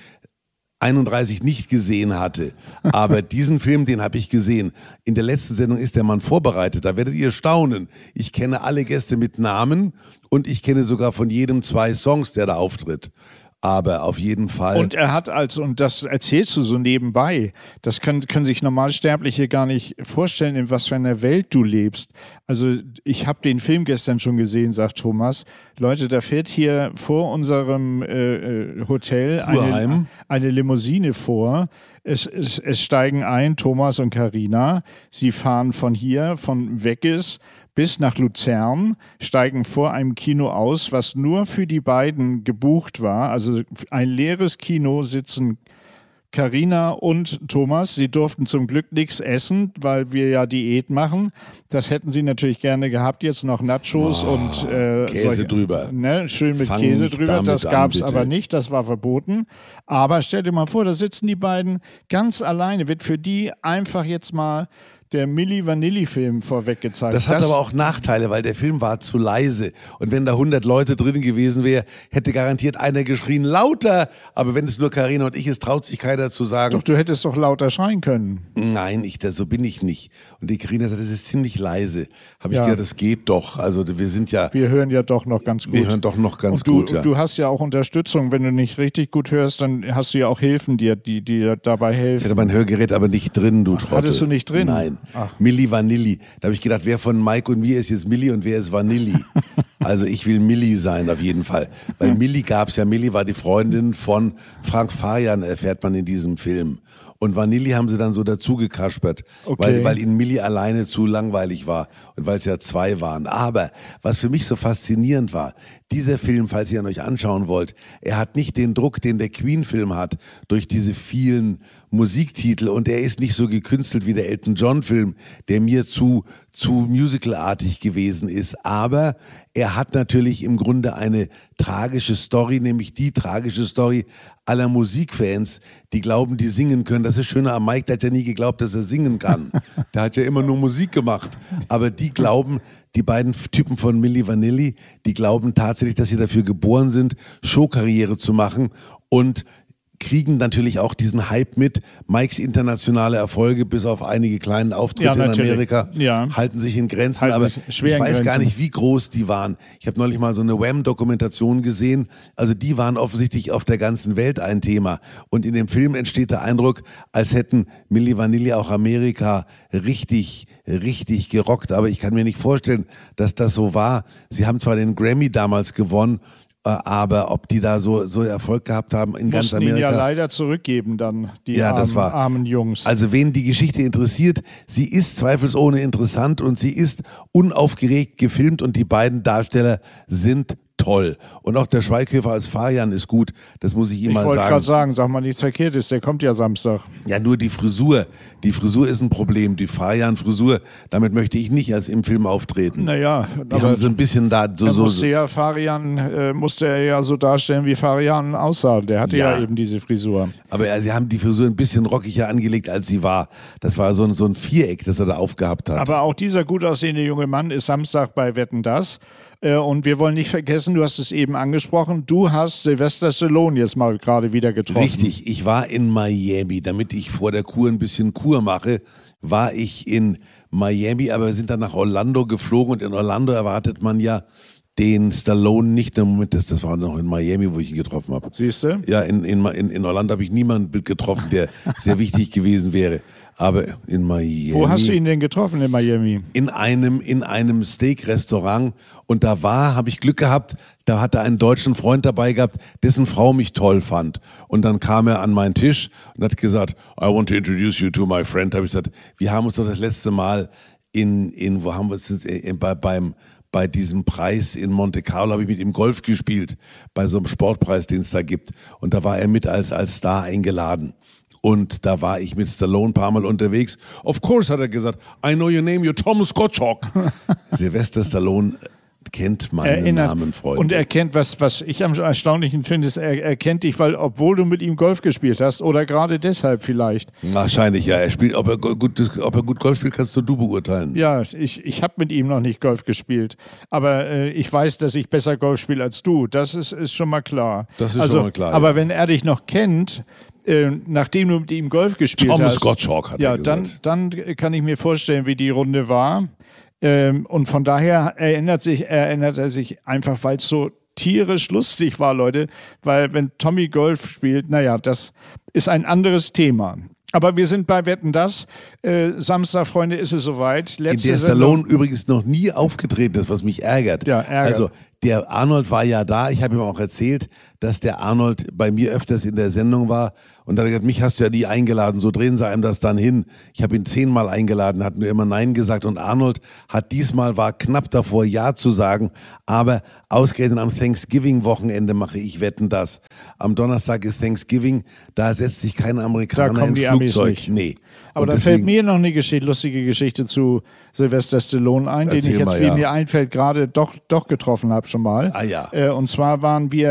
Speaker 2: 31 nicht gesehen hatte. Aber diesen Film, den habe ich gesehen. In der letzten Sendung ist der Mann vorbereitet. Da werdet ihr staunen. Ich kenne alle Gäste mit Namen und ich kenne sogar von jedem zwei Songs, der da auftritt aber auf jeden Fall.
Speaker 3: Und er hat also, und das erzählst du so nebenbei, das können, können sich Normalsterbliche gar nicht vorstellen, in was für einer Welt du lebst. Also ich habe den Film gestern schon gesehen, sagt Thomas. Leute, da fährt hier vor unserem äh, äh Hotel eine, eine Limousine vor. Es, es, es steigen ein Thomas und Karina. Sie fahren von hier, von Weggis bis nach Luzern, steigen vor einem Kino aus, was nur für die beiden gebucht war. Also ein leeres Kino sitzen Karina und Thomas, sie durften zum Glück nichts essen, weil wir ja Diät machen. Das hätten sie natürlich gerne gehabt. Jetzt noch Nachos oh, und
Speaker 2: äh, Käse solche, drüber.
Speaker 3: Ne, schön mit Fang Käse drüber. Das gab es aber nicht, das war verboten. Aber stell dir mal vor, da sitzen die beiden ganz alleine. Wird für die einfach jetzt mal der Milli Vanilli-Film vorweg gezeigt.
Speaker 2: Das hat aber auch Nachteile, weil der Film war zu leise. Und wenn da 100 Leute drin gewesen wäre, hätte garantiert einer geschrien, lauter. Aber wenn es nur Karina und ich ist, traut sich keiner zu sagen.
Speaker 3: Doch, du hättest doch lauter schreien können.
Speaker 2: Nein, ich, das, so bin ich nicht. Und die Karina sagt, das ist ziemlich leise. Habe ich
Speaker 3: Ja.
Speaker 2: gedacht, das geht doch. Also wir sind ja,
Speaker 3: Wir hören ja doch noch ganz gut.
Speaker 2: wir hören doch noch ganz
Speaker 3: und du,
Speaker 2: gut. Ja.
Speaker 3: du hast ja auch Unterstützung. Wenn du nicht richtig gut hörst, dann hast du ja auch Hilfen, die die dir dabei
Speaker 2: Ich
Speaker 3: helfen.
Speaker 2: hatte mein Hörgerät aber nicht drin, du Trottel.
Speaker 3: hattest du nicht drin?
Speaker 2: Nein.
Speaker 3: Ach.
Speaker 2: Milli Vanilli. Da habe ich gedacht, wer von Mike und mir ist jetzt Milli und wer ist Vanilli? also ich will Milli sein auf jeden Fall. Weil Milli gab's ja, Milli war die Freundin von Frank Fajan, erfährt man in diesem Film. Und Vanilli haben sie dann so dazu gekaspert,
Speaker 3: Okay.
Speaker 2: weil, weil ihnen Milli alleine zu langweilig war und weil es ja zwei waren. Aber was für mich so faszinierend war, dieser Film, falls ihr ihn euch anschauen wollt, er hat nicht den Druck, den der Queen-Film hat, durch diese vielen Musiktitel und er ist nicht so gekünstelt wie der Elton John-Film, der mir zu, zu musicalartig gewesen ist. Aber er hat natürlich im Grunde eine tragische Story, nämlich die tragische Story aller Musikfans, die glauben, die singen können. Das ist schöner am Mike, der hat ja nie geglaubt, dass er singen kann. Der hat ja immer nur Musik gemacht. Aber die glauben, die beiden Typen von Milli Vanilli, die glauben tatsächlich, dass sie dafür geboren sind, Showkarriere zu machen und kriegen natürlich auch diesen Hype mit. Mikes internationale Erfolge, bis auf einige kleinen Auftritte
Speaker 3: Ja,
Speaker 2: in. Amerika,
Speaker 3: Ja.
Speaker 2: halten sich in Grenzen.
Speaker 3: Halten
Speaker 2: aber ich weiß gar
Speaker 3: Grenzen.
Speaker 2: nicht, wie groß die waren. Ich habe neulich mal so eine Wham-Dokumentation gesehen. Also die waren offensichtlich auf der ganzen Welt ein Thema. Und in dem Film entsteht der Eindruck, als hätten Milli Vanilli auch Amerika richtig, richtig gerockt. Aber ich kann mir nicht vorstellen, dass das so war. Sie haben zwar den Grammy damals gewonnen, aber ob die da so, so Erfolg gehabt haben in ganz
Speaker 3: Mussten ihn
Speaker 2: Amerika.
Speaker 3: ja leider zurückgeben dann, die
Speaker 2: Ja,
Speaker 3: armen,
Speaker 2: das war-
Speaker 3: armen Jungs.
Speaker 2: Also wen die Geschichte interessiert, sie ist zweifelsohne interessant und sie ist unaufgeregt gefilmt und die beiden Darsteller sind toll. Und auch der Schweighöfer als Fajan ist gut, das muss ich ihm
Speaker 3: ich
Speaker 2: mal
Speaker 3: wollte
Speaker 2: sagen.
Speaker 3: gerade sagen, sag mal nichts Verkehrtes, der kommt ja Samstag.
Speaker 2: Ja, nur die Frisur. Die Frisur ist ein Problem. Die Fajan-Frisur, damit möchte ich nicht als im Film auftreten.
Speaker 3: Naja,
Speaker 2: die haben so ein bisschen da so, so,
Speaker 3: musste
Speaker 2: so.
Speaker 3: ja Farian, äh, musste er ja so darstellen, wie Farian aussah. Der hatte ja,
Speaker 2: Ja.
Speaker 3: eben diese Frisur.
Speaker 2: Aber ja, sie haben die Frisur ein bisschen rockiger angelegt, als sie war. Das war so ein, so ein Viereck, das er da aufgehabt hat.
Speaker 3: Aber auch dieser gut aussehende junge Mann ist Samstag bei Wetten das. Äh, Und wir wollen nicht vergessen, du hast es eben angesprochen, du hast Sylvester Stallone jetzt mal gerade wieder getroffen.
Speaker 2: Richtig, ich war in Miami, damit ich vor der Kur ein bisschen Kur mache, war ich in Miami, aber wir sind dann nach Orlando geflogen und in Orlando erwartet man ja den Stallone nicht. Im Moment, das, das war noch in Miami, wo ich ihn getroffen habe.
Speaker 3: Siehst du?
Speaker 2: Ja, in, in, in, in Orlando habe ich niemanden getroffen, der sehr wichtig gewesen wäre. Aber in Miami.
Speaker 3: Wo hast du ihn denn getroffen in Miami?
Speaker 2: in einem in einem Steak-Restaurant und da war, habe ich Glück gehabt, da hat er einen deutschen Freund dabei gehabt, dessen Frau mich toll fand und dann kam er an meinen Tisch und hat gesagt, I want to introduce you to my friend. Habe ich gesagt, wir haben uns doch das letzte Mal in in wo haben wir es äh, bei, beim bei diesem Preis in Monte Carlo habe ich mit ihm Golf gespielt, bei so einem Sportpreis, den es da gibt. Und da war er mit als, als Star eingeladen. Und da war ich mit Stallone ein paar Mal unterwegs. Of course, hat er gesagt, I know your name, you're Thomas Gottschalk. Sylvester Stallone kennt meinen
Speaker 3: Erinnert.
Speaker 2: Namen, Freunde.
Speaker 3: Und er kennt, was, was ich am erstaunlichen finde, ist, er, er kennt dich, weil, obwohl du mit ihm Golf gespielt hast, oder gerade deshalb vielleicht.
Speaker 2: Wahrscheinlich, ja. Er spielt, ob er gut, ob er gut Golf spielt, kannst nur du beurteilen.
Speaker 3: Ja, ich, ich habe mit ihm noch nicht Golf gespielt. Aber äh, ich weiß, dass ich besser Golf spiele als du. Das ist, ist schon mal klar.
Speaker 2: Das ist
Speaker 3: also,
Speaker 2: schon mal klar,
Speaker 3: Aber
Speaker 2: ja.
Speaker 3: wenn er dich noch kennt, äh, nachdem du mit ihm Golf gespielt
Speaker 2: Thomas
Speaker 3: hast.
Speaker 2: Gottschalk, hat
Speaker 3: ja,
Speaker 2: er gesagt.
Speaker 3: dann, dann kann ich mir vorstellen, wie die Runde war. Ähm, und von daher erinnert, sich, erinnert er sich einfach, weil es so tierisch lustig war, Leute. Weil wenn Tommy Golf spielt, naja, das ist ein anderes Thema. Aber wir sind bei Wetten das. Äh, Samstag, Freunde, ist es soweit.
Speaker 2: In
Speaker 3: Letzte
Speaker 2: der
Speaker 3: Sendung-
Speaker 2: Stallone übrigens noch nie aufgetreten ist, was mich ärgert.
Speaker 3: Ja, ärgert.
Speaker 2: Also der Arnold war ja da. Ich habe ihm auch erzählt, dass der Arnold bei mir öfters in der Sendung war. Und da hat er gesagt, mich hast du ja nie eingeladen. So drehen sie einem das dann hin. Ich habe ihn zehnmal eingeladen, hat nur immer Nein gesagt. Und Arnold hat diesmal, war knapp davor, Ja zu sagen. Aber ausgerechnet am Thanksgiving-Wochenende mache ich Wetten das. Am Donnerstag ist Thanksgiving. Da setzt sich kein Amerikaner ins Flugzeug. Nee.
Speaker 3: Aber da fällt mir noch eine Geschichte, lustige Geschichte zu Sylvester Stallone ein, den ich jetzt,
Speaker 2: mal,
Speaker 3: wie
Speaker 2: ja.
Speaker 3: mir einfällt, gerade doch, doch getroffen habe schon mal.
Speaker 2: Ah ja.
Speaker 3: Äh, und zwar waren wir,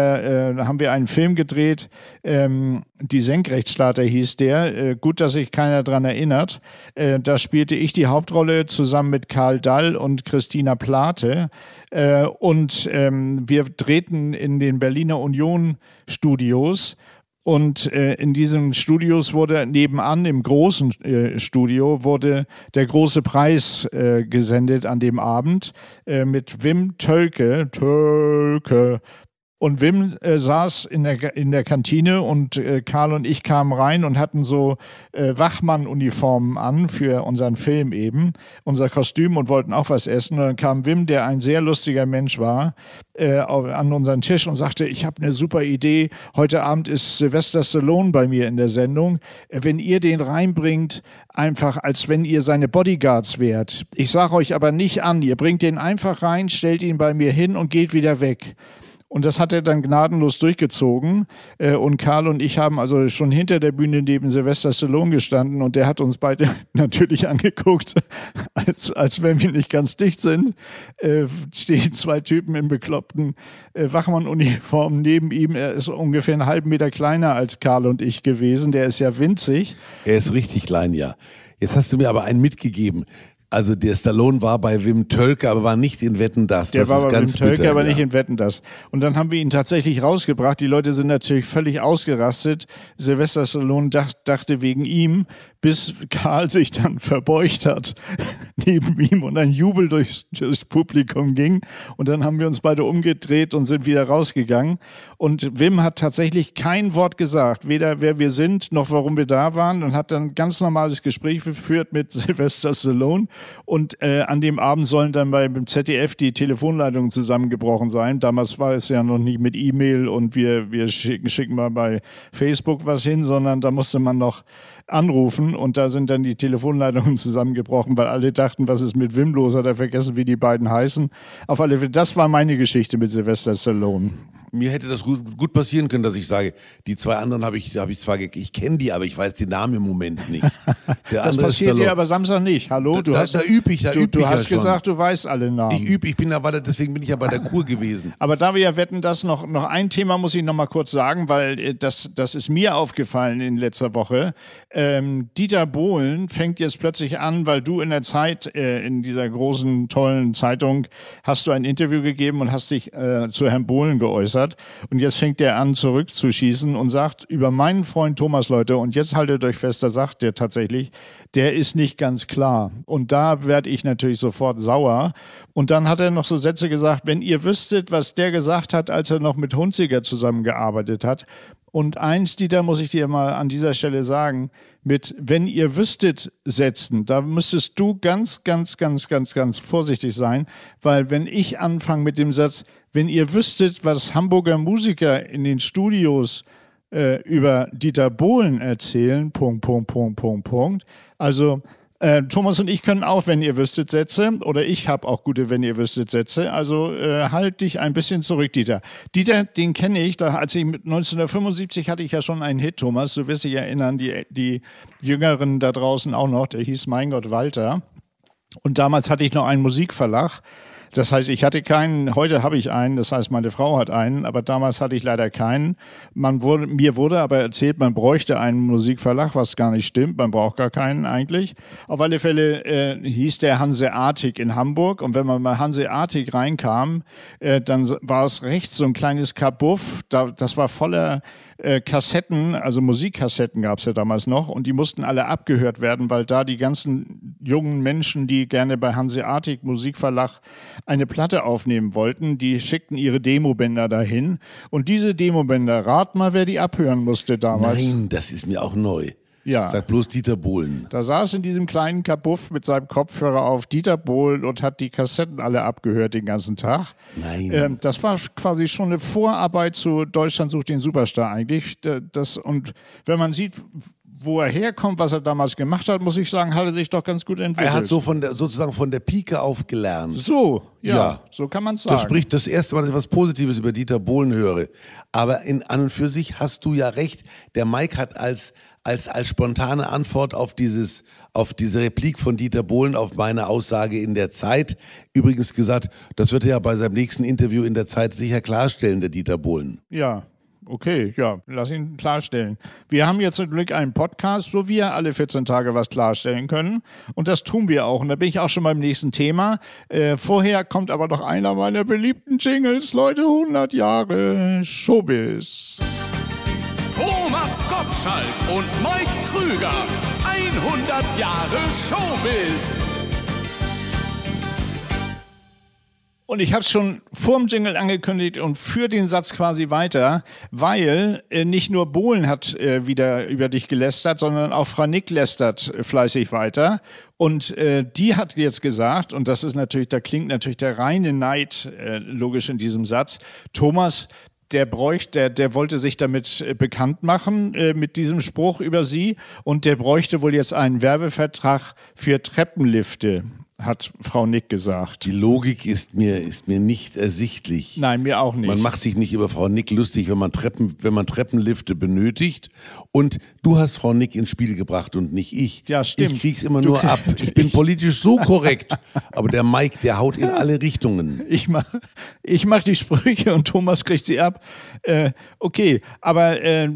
Speaker 3: äh, haben wir einen Film gedreht, ähm, die Senkrechtstarter hieß der. Äh, gut, dass sich keiner dran erinnert. Äh, da spielte ich die Hauptrolle zusammen mit Karl Dall und Christina Plate. Äh, und ähm, wir drehten in den Berliner Union Studios. Und äh, in diesen Studios wurde nebenan im großen äh, Studio wurde der große Preis äh, gesendet an dem Abend äh, mit Wim Tölke, Tölke, und Wim äh, saß in der, in der Kantine und äh, Karl und ich kamen rein und hatten so äh, Wachmann-Uniformen an für unseren Film eben, unser Kostüm und wollten auch was essen. Und dann kam Wim, der ein sehr lustiger Mensch war, äh, an unseren Tisch und sagte, ich habe eine super Idee. Heute Abend ist Sylvester Stallone bei mir in der Sendung. Äh, wenn ihr den reinbringt, einfach als wenn ihr seine Bodyguards wärt. Ich sage euch aber nicht an, ihr bringt den einfach rein, stellt ihn bei mir hin und geht wieder weg. Und das hat er dann gnadenlos durchgezogen. Äh, und Karl und ich haben also schon hinter der Bühne neben Sylvester Stallone gestanden und der hat uns beide natürlich angeguckt, als, als wenn wir nicht ganz dicht sind. Äh, stehen zwei Typen in bekloppten äh, Wachmann-Uniformen neben ihm. Er ist ungefähr einen halben Meter kleiner als Karl und ich gewesen. Der ist ja winzig.
Speaker 2: Er ist richtig klein, ja. Jetzt hast du mir aber einen mitgegeben. Also der Stallone war bei Wim Tölke, aber war nicht in Wetten das.
Speaker 3: Der
Speaker 2: das
Speaker 3: war
Speaker 2: ist
Speaker 3: bei
Speaker 2: ganz
Speaker 3: Wim Tölke,
Speaker 2: bitter,
Speaker 3: aber
Speaker 2: ja.
Speaker 3: nicht in Wetten das. Und dann haben wir ihn tatsächlich rausgebracht. Die Leute sind natürlich völlig ausgerastet. Sylvester Stallone dach, dachte wegen ihm, bis Karl sich dann verbeugt hat neben ihm und ein Jubel durchs, durchs Publikum ging. Und dann haben wir uns beide umgedreht und sind wieder rausgegangen. Und Wim hat tatsächlich kein Wort gesagt, weder wer wir sind noch warum wir da waren und hat dann ein ganz normales Gespräch geführt mit Sylvester Stallone. Und äh, an dem Abend sollen dann beim ZDF die Telefonleitungen zusammengebrochen sein. Damals war es ja noch nicht mit E-Mail und wir, wir schicken, schicken mal bei Facebook was hin, sondern da musste man noch anrufen und da sind dann die Telefonleitungen zusammengebrochen, weil alle dachten, was ist mit Wim los? Hat er vergessen, wie die beiden heißen? Auf alle Fälle, das war meine Geschichte mit Sylvester Stallone.
Speaker 2: Mir hätte das gut, gut passieren können, dass ich sage, die zwei anderen habe ich, habe ich zwar, ich kenne die, aber ich weiß den Namen im Moment nicht. Der
Speaker 3: Das passiert dir aber Samstag nicht. Hallo, du
Speaker 2: Da-
Speaker 3: hast,
Speaker 2: da üb ich, da
Speaker 3: du,
Speaker 2: üb
Speaker 3: du
Speaker 2: ich ja
Speaker 3: hast
Speaker 2: schon.
Speaker 3: gesagt, du weißt alle Namen.
Speaker 2: Ich übe, ich bin da weiter, deswegen bin ich ja bei der Kur gewesen.
Speaker 3: Aber da wir ja wetten, das noch, noch ein Thema muss ich noch mal kurz sagen, weil äh, das, das ist mir aufgefallen in letzter Woche. Ähm, Dieter Bohlen fängt jetzt plötzlich an, weil du in der Zeit, äh, in dieser großen, tollen Zeitung, hast du ein Interview gegeben und hast dich äh, zu Herrn Bohlen geäußert. Und jetzt fängt er an, zurückzuschießen und sagt über meinen Freund Thomas, Leute, und jetzt haltet euch fest, da sagt der tatsächlich, der ist nicht ganz klar. Und da werde ich natürlich sofort sauer. Und dann hat er noch so Sätze gesagt, wenn ihr wüsstet, was der gesagt hat, als er noch mit Hunziger zusammengearbeitet hat. Und eins, Dieter, muss ich dir mal an dieser Stelle sagen, mit wenn ihr wüsstet setzen, da müsstest du ganz, ganz, ganz, ganz, ganz vorsichtig sein, weil wenn ich anfange mit dem Satz, wenn ihr wüsstet, was Hamburger Musiker in den Studios äh, über Dieter Bohlen erzählen, Punkt, Punkt, Punkt, Punkt, Punkt. Also äh, Thomas und ich können auch, wenn ihr wüsstet, Sätze. Oder ich habe auch gute, wenn ihr wüsstet, Sätze. Also äh, halt dich ein bisschen zurück, Dieter. Dieter, den kenne ich. Da, als ich mit 1975 hatte ich ja schon einen Hit, Thomas. Du wirst dich erinnern, die, die Jüngeren da draußen auch noch. Der hieß Mein Gott Walter. Und damals hatte ich noch einen Musikverlag. Das heißt, ich hatte keinen, heute habe ich einen, das heißt, meine Frau hat einen, aber damals hatte ich leider keinen. Man wurde, mir wurde aber erzählt, man bräuchte einen Musikverlag, was gar nicht stimmt, man braucht gar keinen eigentlich. Auf alle Fälle äh, hieß der Hanseatic in Hamburg und wenn man mal Hanseatic reinkam, äh, dann war es rechts so ein kleines Kabuff, da, das war voller äh, Kassetten, also Musikkassetten gab es ja damals noch und die mussten alle abgehört werden, weil da die ganzen jungen Menschen, die gerne bei Hanseatic Musikverlag eine Platte aufnehmen wollten, die schickten ihre Demobänder dahin und diese Demobänder, rat mal, wer die abhören musste damals.
Speaker 2: Nein, das ist mir auch neu.
Speaker 3: Ja.
Speaker 2: Sag bloß Dieter Bohlen.
Speaker 3: Da saß in diesem kleinen Kabuff mit seinem Kopfhörer auf Dieter Bohlen und hat die Kassetten alle abgehört den ganzen Tag.
Speaker 2: Nein.
Speaker 3: Ähm, das war quasi schon eine Vorarbeit zu Deutschland sucht den Superstar eigentlich. Da- Das, und wenn man sieht, wo er herkommt, was er damals gemacht hat, muss ich sagen, hat er sich doch ganz gut entwickelt.
Speaker 2: Er hat so von der, sozusagen von der Pike auf gelernt.
Speaker 3: So, ja,
Speaker 2: Ja.
Speaker 3: so kann man sagen.
Speaker 2: Das spricht das erste Mal, dass ich was Positives über Dieter Bohlen höre. Aber in, an und für sich hast du ja recht. Der Mike hat als, als, als spontane Antwort auf dieses, auf diese Replik von Dieter Bohlen auf meine Aussage in der Zeit übrigens gesagt, das wird er ja bei seinem nächsten Interview in der Zeit sicher klarstellen, der Dieter Bohlen.
Speaker 3: Ja, okay, ja, lass ihn klarstellen. Wir haben jetzt zum Glück einen Podcast, wo wir alle 14 Tage was klarstellen können. Und das tun wir auch. Und da bin ich auch schon beim nächsten Thema. Äh, vorher kommt aber noch einer meiner beliebten Jingles, Leute, 100 Jahre Showbiz.
Speaker 1: Thomas Gottschalk und Mike Krüger. 100 Jahre Showbiz.
Speaker 3: Und ich habe es schon vorm Jingle angekündigt und für den Satz quasi weiter, weil äh, nicht nur Bohlen hat äh, wieder über dich gelästert, sondern auch Frau Nick lästert äh, fleißig weiter. Und äh, die hat jetzt gesagt, und das ist natürlich, da klingt natürlich der reine Neid äh, logisch in diesem Satz, Thomas, der bräuchte, der, der wollte sich damit äh, bekannt machen, äh, mit diesem Spruch über sie. Und der bräuchte wohl jetzt einen Werbevertrag für Treppenlifte, hat Frau Nick gesagt.
Speaker 2: Die Logik ist mir, ist mir nicht ersichtlich.
Speaker 3: Nein, mir auch nicht.
Speaker 2: Man macht sich nicht über Frau Nick lustig, wenn man Treppen, wenn man Treppenlifte benötigt. Und du hast Frau Nick ins Spiel gebracht und nicht ich.
Speaker 3: Ja, stimmt.
Speaker 2: Ich krieg's immer
Speaker 3: Du-
Speaker 2: nur ab. Ich bin politisch so korrekt. Aber der Mike, der haut in alle Richtungen.
Speaker 3: Ich mache ich mach die Sprüche und Thomas kriegt sie ab. Äh, okay, aber äh,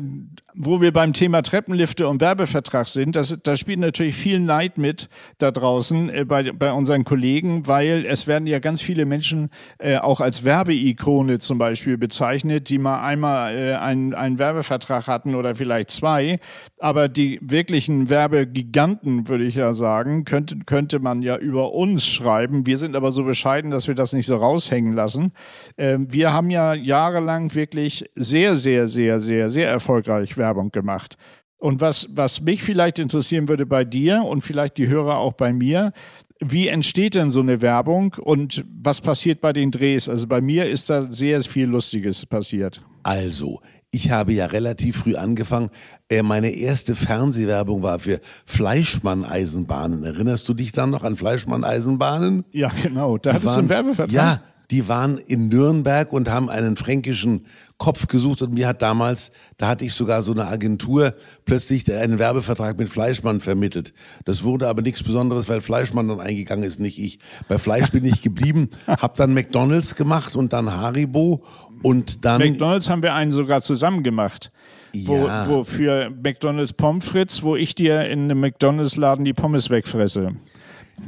Speaker 3: wo wir beim Thema Treppenlifte und Werbevertrag sind, das, da spielt natürlich viel Neid mit da draußen äh, bei, bei unseren Kollegen, weil es werden ja ganz viele Menschen äh, auch als Werbeikone zum Beispiel bezeichnet, die mal einmal äh, einen, einen Werbevertrag hatten oder vielleicht zwei. Aber die wirklichen Werbegiganten, würde ich ja sagen, könnte, könnte man ja über uns schreiben. Wir sind aber so bescheiden, dass wir das nicht so raushängen lassen. Ähm, wir haben ja jahrelang wirklich sehr, sehr, sehr, sehr, sehr erfolgreich Werbung gemacht. Und was, was mich vielleicht interessieren würde bei dir und vielleicht die Hörer auch bei mir, wie entsteht denn so eine Werbung und was passiert bei den Drehs? Also bei mir ist da sehr viel Lustiges passiert.
Speaker 2: Also, ich habe ja relativ früh angefangen. Äh, meine erste Fernsehwerbung war für Fleischmann-Eisenbahnen. Erinnerst du dich dann noch an Fleischmann-Eisenbahnen?
Speaker 3: Ja, genau. Da
Speaker 2: Die
Speaker 3: hattest du einen Werbevertrag.
Speaker 2: Ja, die waren in Nürnberg und haben einen fränkischen Kopf gesucht und mir hat damals, da hatte ich sogar so eine Agentur, plötzlich einen Werbevertrag mit Fleischmann vermittelt. Das wurde aber nichts Besonderes, weil Fleischmann dann eingegangen ist, nicht ich. Bei Fleisch bin ich geblieben, hab dann McDonalds gemacht und dann Haribo und dann
Speaker 3: McDonalds haben wir einen sogar zusammen gemacht. Wo,
Speaker 2: Ja.
Speaker 3: wo für McDonalds Pommes frites, wo ich dir in einem McDonalds-Laden die Pommes wegfresse.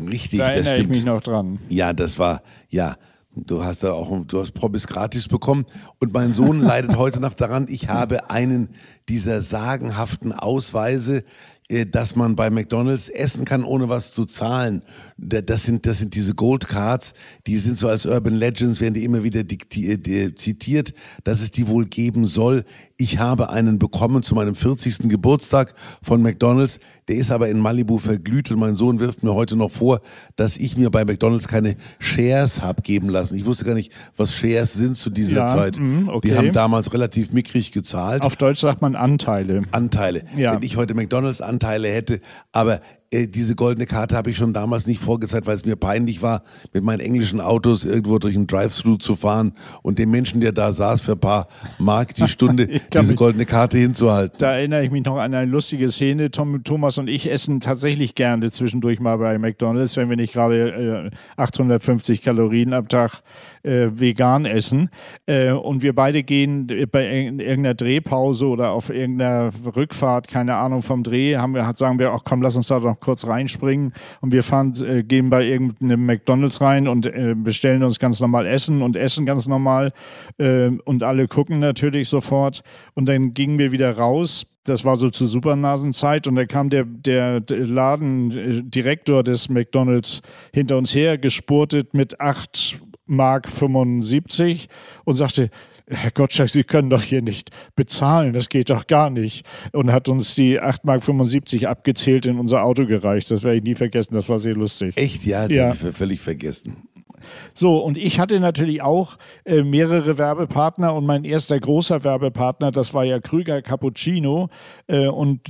Speaker 2: richtig,
Speaker 3: Da
Speaker 2: das
Speaker 3: erinnere ich
Speaker 2: stimmt.
Speaker 3: mich noch dran.
Speaker 2: Ja, das war, ja. Du hast da auch, du hast Promis gratis bekommen. Und mein Sohn leidet heute noch daran, ich habe einen dieser sagenhaften Ausweise, äh, dass man bei McDonalds essen kann, ohne was zu zahlen. Da- Das sind, das sind diese Gold Cards, die sind so als Urban Legends, werden die immer wieder äh, zitiert, dass es die wohl geben soll. Ich habe einen bekommen zu meinem 40. Geburtstag von McDonalds. Der ist aber in Malibu verglüht und mein Sohn wirft mir heute noch vor, dass ich mir bei McDonalds keine Shares hab geben lassen. Ich wusste gar nicht, was Shares sind zu dieser
Speaker 3: Ja,
Speaker 2: Zeit.
Speaker 3: mhm, okay.
Speaker 2: Die haben damals relativ mickrig gezahlt.
Speaker 3: Auf Deutsch sagt man Anteile.
Speaker 2: Anteile.
Speaker 3: Ja.
Speaker 2: Wenn ich heute McDonalds Anteile hätte, aber äh, diese goldene Karte habe ich schon damals nicht vorgezeigt, weil es mir peinlich war, mit meinen englischen Autos irgendwo durch einen Drive-Thru zu fahren und dem Menschen, der da saß, für ein paar Mark die Stunde diese goldene Karte hinzuhalten.
Speaker 3: Da erinnere ich mich noch an eine lustige Szene. Tom, Thomas und ich essen tatsächlich gerne zwischendurch mal bei McDonalds, wenn wir nicht gerade äh, 850 Kalorien am Tag äh, vegan essen. Äh, und wir beide gehen äh, bei irg- irgendeiner Drehpause oder auf irgendeiner Rückfahrt, keine Ahnung vom Dreh, haben wir, sagen wir, ach komm, lass uns da doch kurz reinspringen. Und wir fahren, äh, gehen bei irgendeinem McDonalds rein und äh, bestellen uns ganz normal Essen und essen ganz normal. Äh, und alle gucken natürlich sofort. Und dann gingen wir wieder raus. Das war so zur Supernasenzeit und da kam der, der, Ladendirektor des McDonalds hinter uns her, gespurtet mit 8 Mark 75 und sagte, Herr Gottschalk, Sie können doch hier nicht bezahlen, das geht doch gar nicht. Und hat uns die 8 Mark 75 abgezählt in unser Auto gereicht. Das werde ich nie vergessen, das war sehr lustig.
Speaker 2: Echt, ja, das
Speaker 3: Ja.
Speaker 2: habe ich völlig vergessen.
Speaker 3: So, und ich hatte natürlich auch äh, mehrere Werbepartner und mein erster großer Werbepartner, das war ja Krüger Cappuccino. Äh, und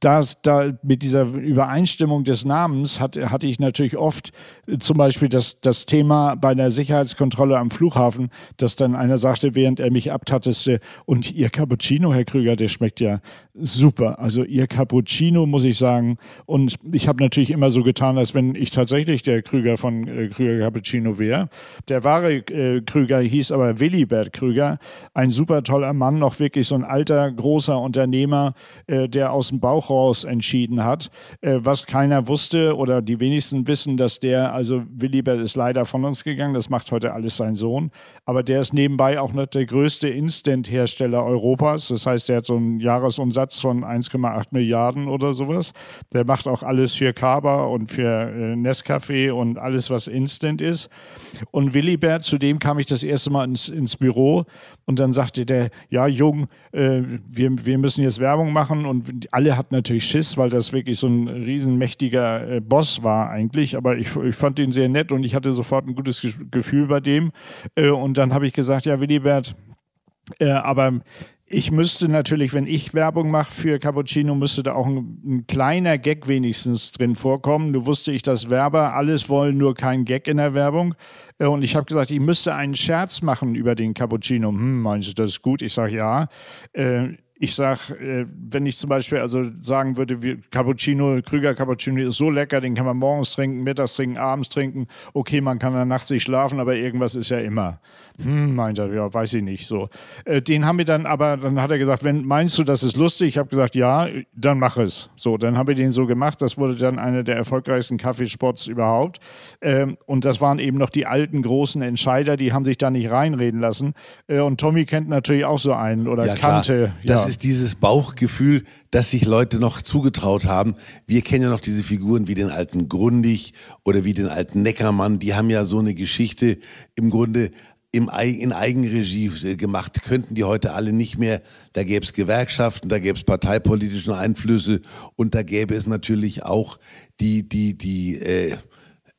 Speaker 3: da, da mit dieser Übereinstimmung des Namens hat, hatte ich natürlich oft äh, zum Beispiel das, das Thema bei der Sicherheitskontrolle am Flughafen, dass dann einer sagte, während er mich abtatteste, und Ihr Cappuccino, Herr Krüger, der schmeckt ja super. Also Ihr Cappuccino, muss ich sagen. Und ich habe natürlich immer so getan, als wenn ich tatsächlich der Krüger von äh, Krüger Cappuccino wäre. Der wahre äh, Krüger hieß aber Willibert Krüger, ein super toller Mann, noch wirklich so ein alter, großer Unternehmer, äh, der aus dem Bauch raus entschieden hat. Äh, was keiner wusste oder die wenigsten wissen, dass der, also Willibert ist leider von uns gegangen, das macht heute alles sein Sohn, aber der ist nebenbei auch noch der größte Instant-Hersteller Europas. Das heißt, der hat so einen Jahresumsatz von 1,8 Milliarden oder sowas. Der macht auch alles für Kaba und für äh, Nescafé und alles, was Instant ist. Und Willibert, zu dem kam ich das erste Mal ins, ins Büro und dann sagte der, ja, Jung, äh, wir, wir müssen jetzt Werbung machen und alle hatten natürlich Schiss, weil das wirklich so ein riesenmächtiger äh, Boss war eigentlich, aber ich, ich fand ihn sehr nett und ich hatte sofort ein gutes Gefühl bei dem. Äh, und dann habe ich gesagt, ja, Willibert, äh, aber ich müsste natürlich, wenn ich Werbung mache für Cappuccino, müsste da auch ein, ein, kleiner Gag wenigstens drin vorkommen. Du wusste ich, dass Werber alles wollen, nur kein Gag in der Werbung. Äh, und ich habe gesagt, ich müsste einen Scherz machen über den Cappuccino. Hm, meinst du, das ist gut? Ich sage ja. Äh, ich sage, äh, wenn ich zum Beispiel also sagen würde, wie Cappuccino, Krüger Cappuccino ist so lecker, den kann man morgens trinken, mittags trinken, abends trinken. Okay, man kann dann nachts nicht schlafen, aber irgendwas ist ja immer. Hm, meint er, ja, weiß ich nicht. So, äh, den haben wir dann, aber dann hat er gesagt, wenn meinst du, das ist lustig? Ich habe gesagt, ja, dann mach es. So, dann haben wir den so gemacht. Das wurde dann einer der erfolgreichsten Kaffeespots überhaupt. Ähm, und das waren eben noch die alten großen Entscheider, die haben sich da nicht reinreden lassen. Äh, und Tommy kennt natürlich auch so einen oder
Speaker 2: ja,
Speaker 3: kannte.
Speaker 2: Klar. Das ist dieses Bauchgefühl, das sich Leute noch zugetraut haben. Wir kennen ja noch diese Figuren wie den alten Grundig oder wie den alten Neckermann. Die haben ja so eine Geschichte im Grunde im, in Eigenregie äh, gemacht, könnten die heute alle nicht mehr. Da gäbe es Gewerkschaften, da gäbe es parteipolitische Einflüsse und da gäbe es natürlich auch die, die, die, äh,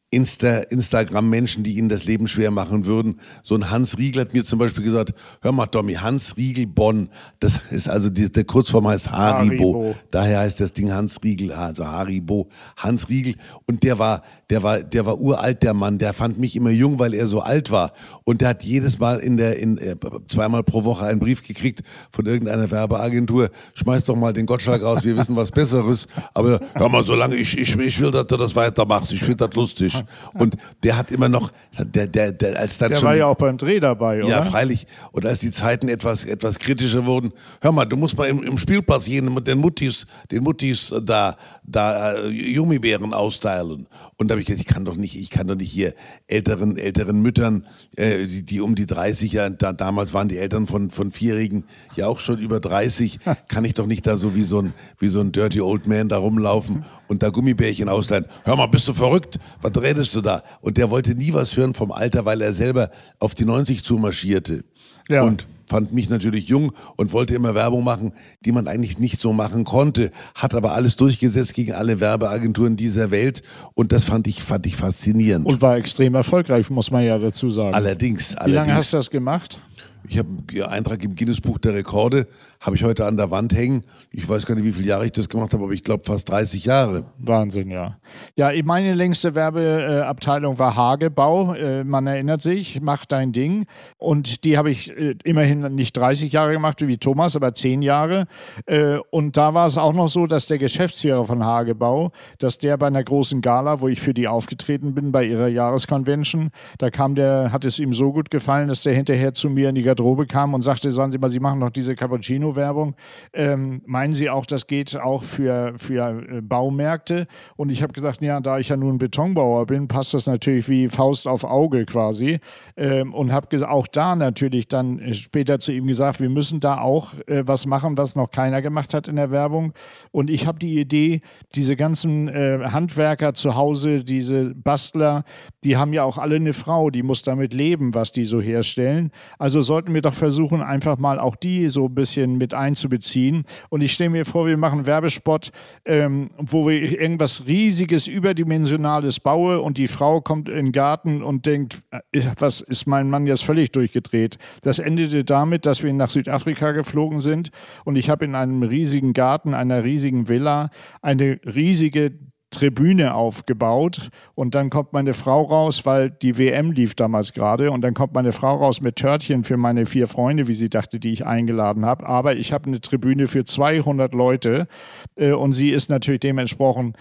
Speaker 2: Insta, Instagram-Menschen, die ihnen das Leben schwer machen würden. So ein Hans Riegel hat mir zum Beispiel gesagt, hör mal Tommy, Hans Riegel Bonn, das ist also die, der Kurzform heißt Haribo. Haribo. Daher heißt das Ding Hans Riegel, also Haribo, Hans Riegel. Und der war, der war, der war uralt, der Mann. Der fand mich immer jung, weil er so alt war. Und der hat jedes Mal in der, in, äh, zweimal pro Woche einen Brief gekriegt von irgendeiner Werbeagentur. Schmeiß doch mal den Gottschalk raus, wir wissen was Besseres. Aber hör mal, solange ich, ich, ich will, dass du das weitermachst. Ich finde das lustig. Und der hat immer noch, der, der, der als dann
Speaker 3: der
Speaker 2: schon.
Speaker 3: war ja auch beim Dreh dabei, oder?
Speaker 2: Ja, freilich. Und als die Zeiten etwas, etwas kritischer wurden, hör mal, du musst mal im, im Spielplatz jeden, den Muttis, den Muttis da, da äh, Jummibären austeilen. Und da habe ich gesagt, ich kann doch nicht, ich kann doch nicht hier älteren, älteren Müttern, äh, die, die um die 30 ja, da, damals waren die Eltern von, von Vierjährigen ja auch schon über 30, kann ich doch nicht da so wie so ein, wie so ein Dirty Old Man da rumlaufen und da Gummibärchen austeilen. Hör mal, bist du verrückt? Was redest du da? Und der wollte nie was hören vom Alter, weil er selber auf die 90 zumarschierte. Ja. Und fand mich natürlich jung und wollte immer Werbung machen, die man eigentlich nicht so machen konnte, hat aber alles durchgesetzt gegen alle Werbeagenturen dieser Welt und das fand ich, fand ich faszinierend.
Speaker 3: Und war extrem erfolgreich, muss man ja dazu sagen.
Speaker 2: Allerdings, allerdings.
Speaker 3: Wie lange hast du das gemacht?
Speaker 2: Ich habe einen Eintrag im Guinness-Buch der Rekorde, habe ich heute an der Wand hängen. Ich weiß gar nicht, wie viele Jahre ich das gemacht habe, aber ich glaube fast 30 Jahre.
Speaker 3: Wahnsinn, ja. Ja, meine längste Werbeabteilung war Hagebau. Äh, man erinnert sich, mach dein Ding. Und die habe ich äh, immerhin nicht 30 Jahre gemacht wie Thomas, aber 10 Jahre. Äh, und da war es auch noch so, dass der Geschäftsführer von Hagebau, dass der bei einer großen Gala, wo ich für die aufgetreten bin, bei ihrer Jahresconvention, da kam der, hat es ihm so gut gefallen, dass der hinterher zu mir in die Garderobe kam und sagte, sagen Sie mal, Sie machen noch diese Cappuccino-Werbung. Ähm, meinen Sie auch, das geht auch für, für äh, Baumärkte? Und ich habe gesagt, ja, da ich ja nun Betonbauer bin, passt das natürlich wie Faust auf Auge quasi. Ähm, und habe auch da natürlich dann äh, später zu ihm gesagt, wir müssen da auch äh, was machen, was noch keiner gemacht hat in der Werbung. Und ich habe die Idee, diese ganzen äh, Handwerker zu Hause, diese Bastler, die haben ja auch alle eine Frau, die muss damit leben, was die so herstellen. Also sollten wir doch versuchen, einfach mal auch die so ein bisschen mit einzubeziehen. Und ich stelle mir vor, wir machen Werbespot, ähm, wo wir irgendwas Riesiges, Überdimensionales baue und die Frau kommt in den Garten und denkt, äh, was ist mein Mann jetzt völlig durchgedreht. Das endete damit, dass wir nach Südafrika geflogen sind und ich habe in einem riesigen Garten, einer riesigen Villa, eine riesige Tribüne aufgebaut und dann kommt meine Frau raus, weil die WM lief damals gerade und dann kommt meine Frau raus mit Törtchen für meine vier Freunde, wie sie dachte, die ich eingeladen habe. Aber ich habe eine Tribüne für 200 Leute äh, und sie ist natürlich dementsprechend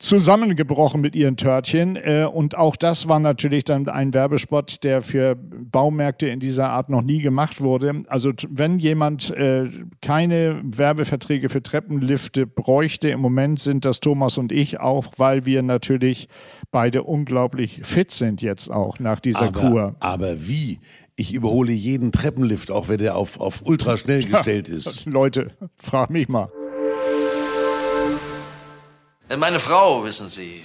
Speaker 3: zusammengebrochen mit ihren Törtchen. Äh, und auch das war natürlich dann ein Werbespot, der für Baumärkte in dieser Art noch nie gemacht wurde. Also wenn jemand äh, keine Werbeverträge für Treppenlifte bräuchte, im Moment sind das Thomas und ich auch, weil wir natürlich beide unglaublich fit sind jetzt auch nach dieser
Speaker 2: aber,
Speaker 3: Kur.
Speaker 2: Aber wie? Ich überhole jeden Treppenlift, auch wenn der auf, auf ultra schnell gestellt ist.
Speaker 3: Leute, frag mich mal.
Speaker 4: Äh, meine Frau, wissen Sie,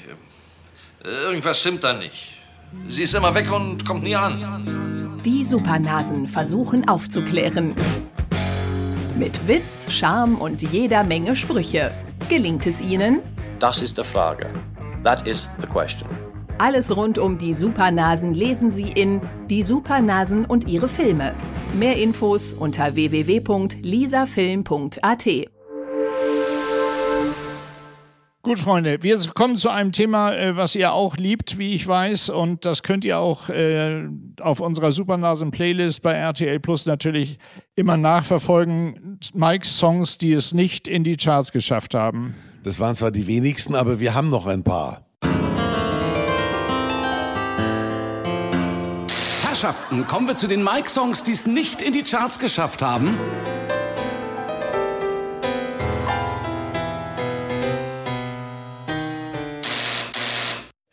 Speaker 4: äh, irgendwas stimmt da nicht. Sie ist immer weg und kommt nie an.
Speaker 5: Die Supernasen versuchen aufzuklären. Mit Witz, Charme und jeder Menge Sprüche. Gelingt es ihnen?
Speaker 6: Das ist die Frage. That is the question.
Speaker 5: Alles rund um die Supernasen lesen Sie in Die Supernasen und ihre Filme. Mehr Infos unter www.lisafilm.at.
Speaker 3: Gut, Freunde, wir kommen zu einem Thema, äh, was ihr auch liebt, wie ich weiß. Und das könnt ihr auch äh, auf unserer Supernasen-Playlist bei RTL Plus natürlich immer nachverfolgen. Mikes Songs, die es nicht in die Charts geschafft haben.
Speaker 2: Das waren zwar die wenigsten, aber wir haben noch ein paar.
Speaker 1: Herrschaften, kommen wir zu den Mike-Songs, die es nicht in die Charts geschafft haben.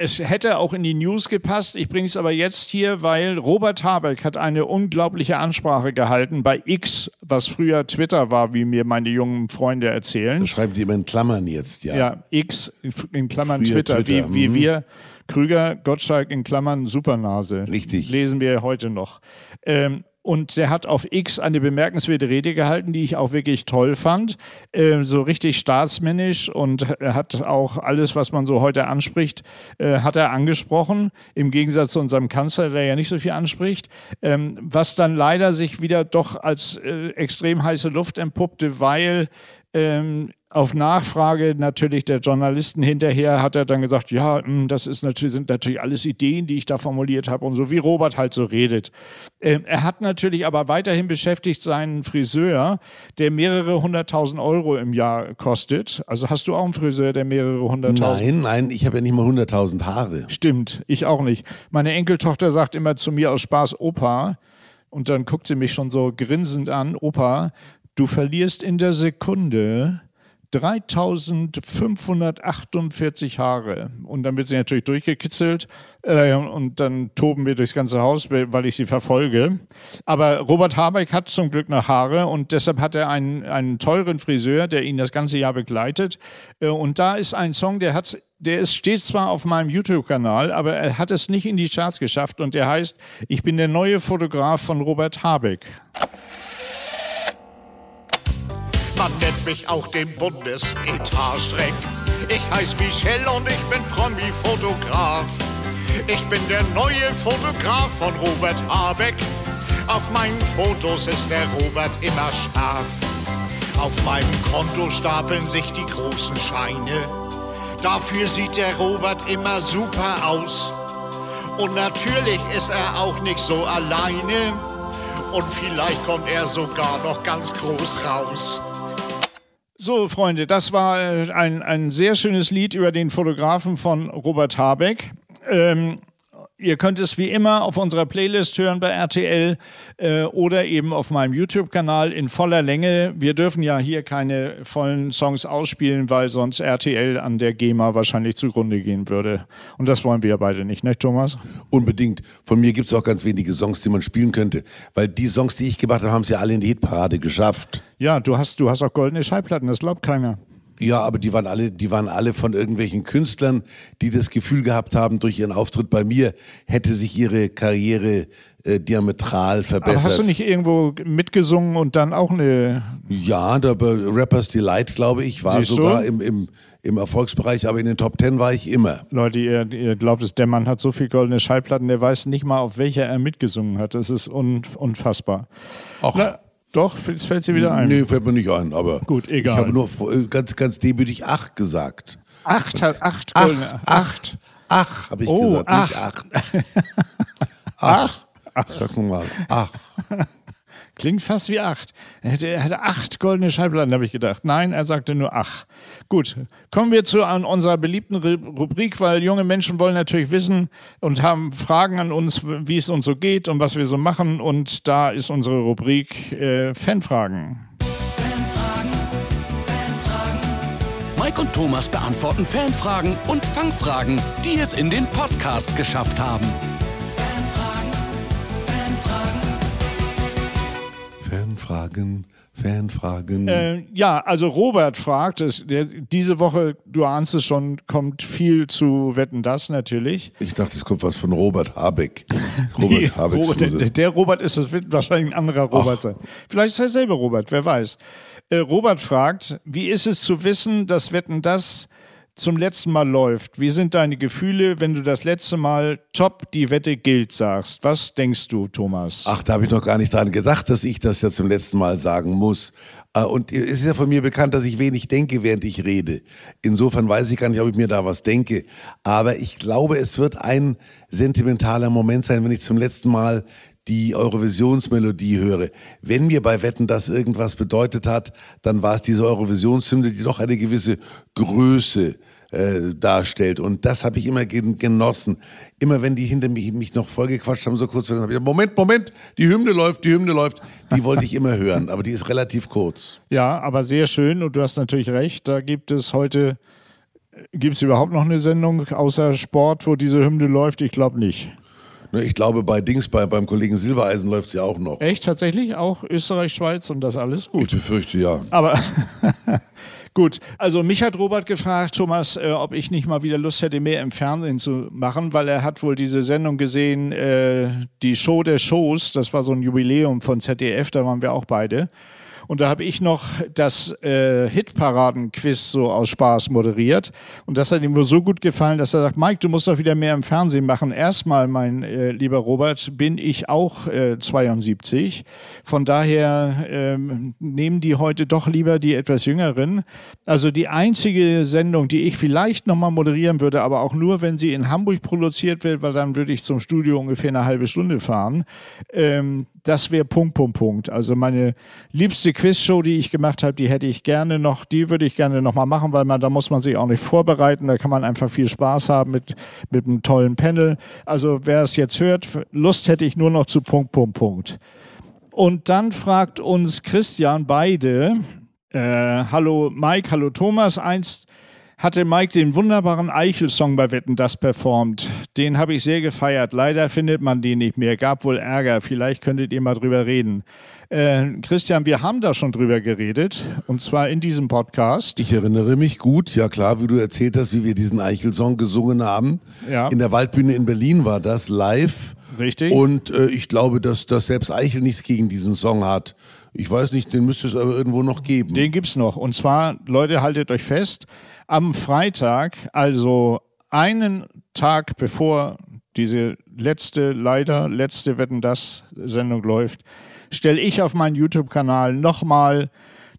Speaker 3: Es hätte auch in die News gepasst. Ich bringe es aber jetzt hier, weil Robert Habeck hat eine unglaubliche Ansprache gehalten bei X, was früher Twitter war, wie mir meine jungen Freunde erzählen.
Speaker 2: Das schreibt die in Klammern jetzt, ja.
Speaker 3: Ja, X in Klammern Twitter, Twitter, wie, wie mhm. wir. Krüger, Gottschalk in Klammern Supernase.
Speaker 2: Richtig.
Speaker 3: Lesen wir heute noch. Ähm, und der hat auf X eine bemerkenswerte Rede gehalten, die ich auch wirklich toll fand. Äh, so richtig staatsmännisch und hat auch alles, was man so heute anspricht, äh, hat er angesprochen. Im Gegensatz zu unserem Kanzler, der ja nicht so viel anspricht. Ähm, was dann leider sich wieder doch als äh, extrem heiße Luft empuppte, weil ähm, auf Nachfrage natürlich der Journalisten hinterher hat er dann gesagt, ja, hm, das ist natürlich, sind natürlich alles Ideen, die ich da formuliert habe und so, wie Robert halt so redet. Ähm, er hat natürlich aber weiterhin beschäftigt seinen Friseur, der mehrere hunderttausend Euro im Jahr kostet. Also hast du auch einen Friseur, der mehrere hunderttausend?
Speaker 2: Nein, nein, ich habe ja nicht mal hunderttausend Haare.
Speaker 3: Stimmt, ich auch nicht. Meine Enkeltochter sagt immer zu mir aus Spaß Opa und dann guckt sie mich schon so grinsend an, Opa, du verlierst in der Sekunde 3548 Haare. Und dann wird sie natürlich durchgekitzelt äh, und dann toben wir durchs ganze Haus, weil ich sie verfolge. Aber Robert Habeck hat zum Glück noch Haare und deshalb hat er einen, einen teuren Friseur, der ihn das ganze Jahr begleitet. Äh, und da ist ein Song, der hat der ist, steht zwar auf meinem YouTube-Kanal, aber er hat es nicht in die Charts geschafft und der heißt Ich bin der neue Fotograf von Robert Habeck.
Speaker 7: Man nennt mich auch den Bundesetat-Schreck. Ich heiß Michel und ich bin Promi-Fotograf. Ich bin der neue Fotograf von Robert Habeck. Auf meinen Fotos ist der Robert immer scharf. Auf meinem Konto stapeln sich die großen Scheine. Dafür sieht der Robert immer super aus. Und natürlich ist er auch nicht so alleine. Und vielleicht kommt er sogar noch ganz groß raus.
Speaker 3: So, Freunde, das war äh, ein, ein sehr schönes Lied über den Fotografen von Robert Habeck. Ähm, Ihr könnt es wie immer auf unserer Playlist hören bei RTL äh, oder eben auf meinem YouTube-Kanal in voller Länge. Wir dürfen ja hier keine vollen Songs ausspielen, weil sonst RTL an der GEMA wahrscheinlich zugrunde gehen würde. Und das wollen wir ja beide nicht, ne, Thomas?
Speaker 2: Unbedingt. Von mir gibt es auch ganz wenige Songs, die man spielen könnte. Weil die Songs, die ich gemacht habe, haben es ja alle in die Hitparade geschafft.
Speaker 3: Ja, du hast, du hast auch goldene Schallplatten, das glaubt keiner.
Speaker 2: Ja, aber die waren alle, die waren alle von irgendwelchen Künstlern, die das Gefühl gehabt haben, durch ihren Auftritt bei mir hätte sich ihre Karriere äh, diametral verbessert.
Speaker 3: Aber hast du nicht irgendwo mitgesungen und dann auch eine.
Speaker 2: Ja, da bei Rappers Delight, glaube ich, war
Speaker 3: Siehst
Speaker 2: sogar im, im, im Erfolgsbereich, aber in den Top Ten war ich immer.
Speaker 3: Leute, ihr, ihr glaubt es, der Mann hat so viel goldene Schallplatten, der weiß nicht mal, auf welcher er mitgesungen hat. Das ist un, unfassbar.
Speaker 2: Ach.
Speaker 3: Na, doch, es fällt sie wieder ein.
Speaker 2: Nee, fällt mir nicht ein, aber
Speaker 3: Gut, egal.
Speaker 2: ich habe nur äh, ganz, ganz demütig acht gesagt.
Speaker 3: Acht, hat- acht
Speaker 2: Ach,
Speaker 3: goldene.
Speaker 2: acht, ach, habe ich
Speaker 3: Oh,
Speaker 2: gesagt, nicht acht. Ach, sag nur mal, ach.
Speaker 3: Klingt fast wie acht. Er hätte, er hätte acht goldene Schallplatten, habe ich gedacht. Nein, er sagte nur ach. Gut, kommen wir zu an unserer beliebten Ru- Rubrik, weil junge Menschen wollen natürlich wissen und haben Fragen an uns, wie es uns so geht und was wir so machen. Und da ist unsere Rubrik äh, Fanfragen.
Speaker 1: Mike und Thomas beantworten Fanfragen und Fangfragen, die es in den Podcast geschafft haben.
Speaker 2: Fanfragen, Fanfragen.
Speaker 3: Äh, ja, also Robert fragt, es, der, diese Woche, du ahnst es schon, kommt viel zu Wetten das natürlich.
Speaker 2: ich dachte, es kommt was von Robert Habeck. Robert Habecks
Speaker 3: Robert, der, der, Robert ist, das wird wahrscheinlich ein anderer Robert sein. Vielleicht ist derselbe Robert, wer weiß. Äh, Robert fragt, wie ist es zu wissen, dass Wetten das zum letzten Mal läuft? Wie sind deine Gefühle, wenn du das letzte Mal top, die Wette gilt sagst? Was denkst du, Thomas?
Speaker 2: Ach, da habe ich noch gar nicht dran gedacht, dass ich das ja zum letzten Mal sagen muss. Äh, Und es ist ja von mir bekannt, dass ich wenig denke, während ich rede. Insofern weiß ich gar nicht, ob ich mir da was denke. Aber ich glaube, es wird ein sentimentaler Moment sein, wenn ich zum letzten Mal die Eurovisionsmelodie höre. Wenn mir bei Wetten das irgendwas bedeutet hat, dann war es diese Eurovisionshymne, die doch eine gewisse Größe äh, darstellt. Und das habe ich immer gen- genossen. Immer wenn die hinter mich, mich noch vollgequatscht haben, so kurz, dann habe ich gesagt, Moment, Moment, die Hymne läuft, die Hymne läuft. Die wollte ich immer hören, aber die ist relativ kurz.
Speaker 3: Ja, aber sehr schön und du hast natürlich recht. Da gibt es heute, gibt es überhaupt noch eine Sendung außer Sport, wo diese Hymne läuft? Ich glaube nicht.
Speaker 2: Ne, Ich glaube, bei Dings, bei, beim Kollegen Silbereisen läuft sie auch noch.
Speaker 3: Echt, tatsächlich? Auch Österreich, Schweiz und das alles gut.
Speaker 2: Ich befürchte ja.
Speaker 3: Aber gut, also mich hat Robert gefragt, Thomas, äh, ob ich nicht mal wieder Lust hätte, mehr im Fernsehen zu machen, weil er hat wohl diese Sendung gesehen, äh, die Show der Shows, das war so ein Jubiläum von ZDF, da waren wir auch beide. Und da habe ich noch das äh, Hitparaden-Quiz so aus Spaß moderiert. Und das hat ihm wohl so gut gefallen, dass er sagt, Mike, du musst doch wieder mehr im Fernsehen machen. Erstmal, mein äh, lieber Robert, bin ich auch äh, 72. Von daher ähm, nehmen die heute doch lieber die etwas jüngeren. Also die einzige Sendung, die ich vielleicht nochmal moderieren würde, aber auch nur, wenn sie in Hamburg produziert wird, weil dann würde ich zum Studio ungefähr eine halbe Stunde fahren. Ähm, das wäre Punkt, Punkt, Punkt. Also meine liebste Quizshow, die ich gemacht habe, die hätte ich gerne noch, die würde ich gerne nochmal machen, weil man, da muss man sich auch nicht vorbereiten, da kann man einfach viel Spaß haben mit, mit einem tollen Panel. Also wer es jetzt hört, Lust hätte ich nur noch zu Punkt, Punkt, Punkt. Und dann fragt uns Christian beide, äh, hallo Mike, hallo Thomas, einst hatte Mike den wunderbaren Eichel-Song bei Wetten das performt. Den habe ich sehr gefeiert. Leider findet man den nicht mehr. Gab wohl Ärger. Vielleicht könntet ihr mal drüber reden. Äh, Christian, wir haben da schon drüber geredet. Und zwar in diesem Podcast.
Speaker 2: Ich erinnere mich gut, ja klar, wie du erzählt hast, wie wir diesen Eichel-Song gesungen haben.
Speaker 3: Ja.
Speaker 2: In der Waldbühne in Berlin war das live.
Speaker 3: Richtig.
Speaker 2: Und äh, ich glaube, dass, dass selbst Eichel nichts gegen diesen Song hat. Ich weiß nicht, den müsste es aber irgendwo noch geben.
Speaker 3: Den gibt's noch. Und zwar, Leute, haltet euch fest, am Freitag, also einen Tag bevor diese letzte, leider letzte Wetten das Sendung läuft, stelle ich auf meinen YouTube-Kanal nochmal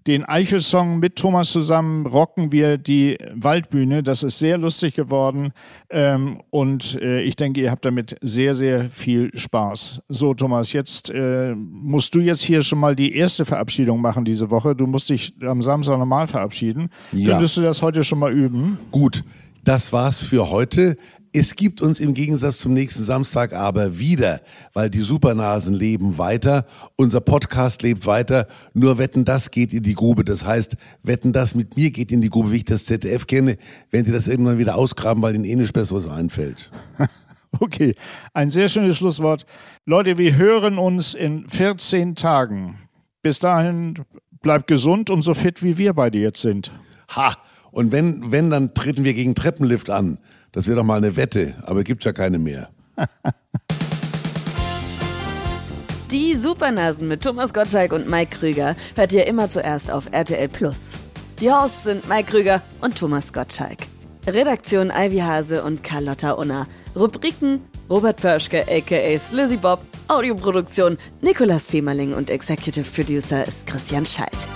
Speaker 3: den Eichel-Song mit Thomas zusammen, rocken wir die Waldbühne. Das ist sehr lustig geworden. Ähm, und äh, ich denke, ihr habt damit sehr, sehr viel Spaß. So, Thomas, jetzt äh, musst du jetzt hier schon mal die erste Verabschiedung machen diese Woche. Du musst dich am Samstag normal verabschieden.
Speaker 2: Ja.
Speaker 3: Könntest du das heute schon mal üben?
Speaker 2: Gut, das war's für heute. Es gibt uns im Gegensatz zum nächsten Samstag aber wieder, weil die Supernasen leben weiter, unser Podcast lebt weiter, nur Wetten, das geht in die Grube. Das heißt, Wetten, das mit mir geht in die Grube, wie ich das ZDF kenne, wenn sie das irgendwann wieder ausgraben, weil ihnen eh nichts Besseres einfällt.
Speaker 3: Okay, ein sehr schönes Schlusswort. Leute, wir hören uns in 14 Tagen. Bis dahin bleibt gesund und so fit, wie wir beide jetzt sind.
Speaker 2: Ha! Und wenn, wenn, dann treten wir gegen Treppenlift an. Das wäre doch mal eine Wette, aber gibt ja keine mehr.
Speaker 8: Die Supernasen mit Thomas Gottschalk und Mike Krüger hört ihr immer zuerst auf RTL Plus. Die Hosts sind Mike Krüger und Thomas Gottschalk. Redaktion Ivy Hase und Carlotta Unna. Rubriken Robert Pörschke aka Slizzy Bob. Audioproduktion Nikolas Femerling und Executive Producer ist Christian Scheidt.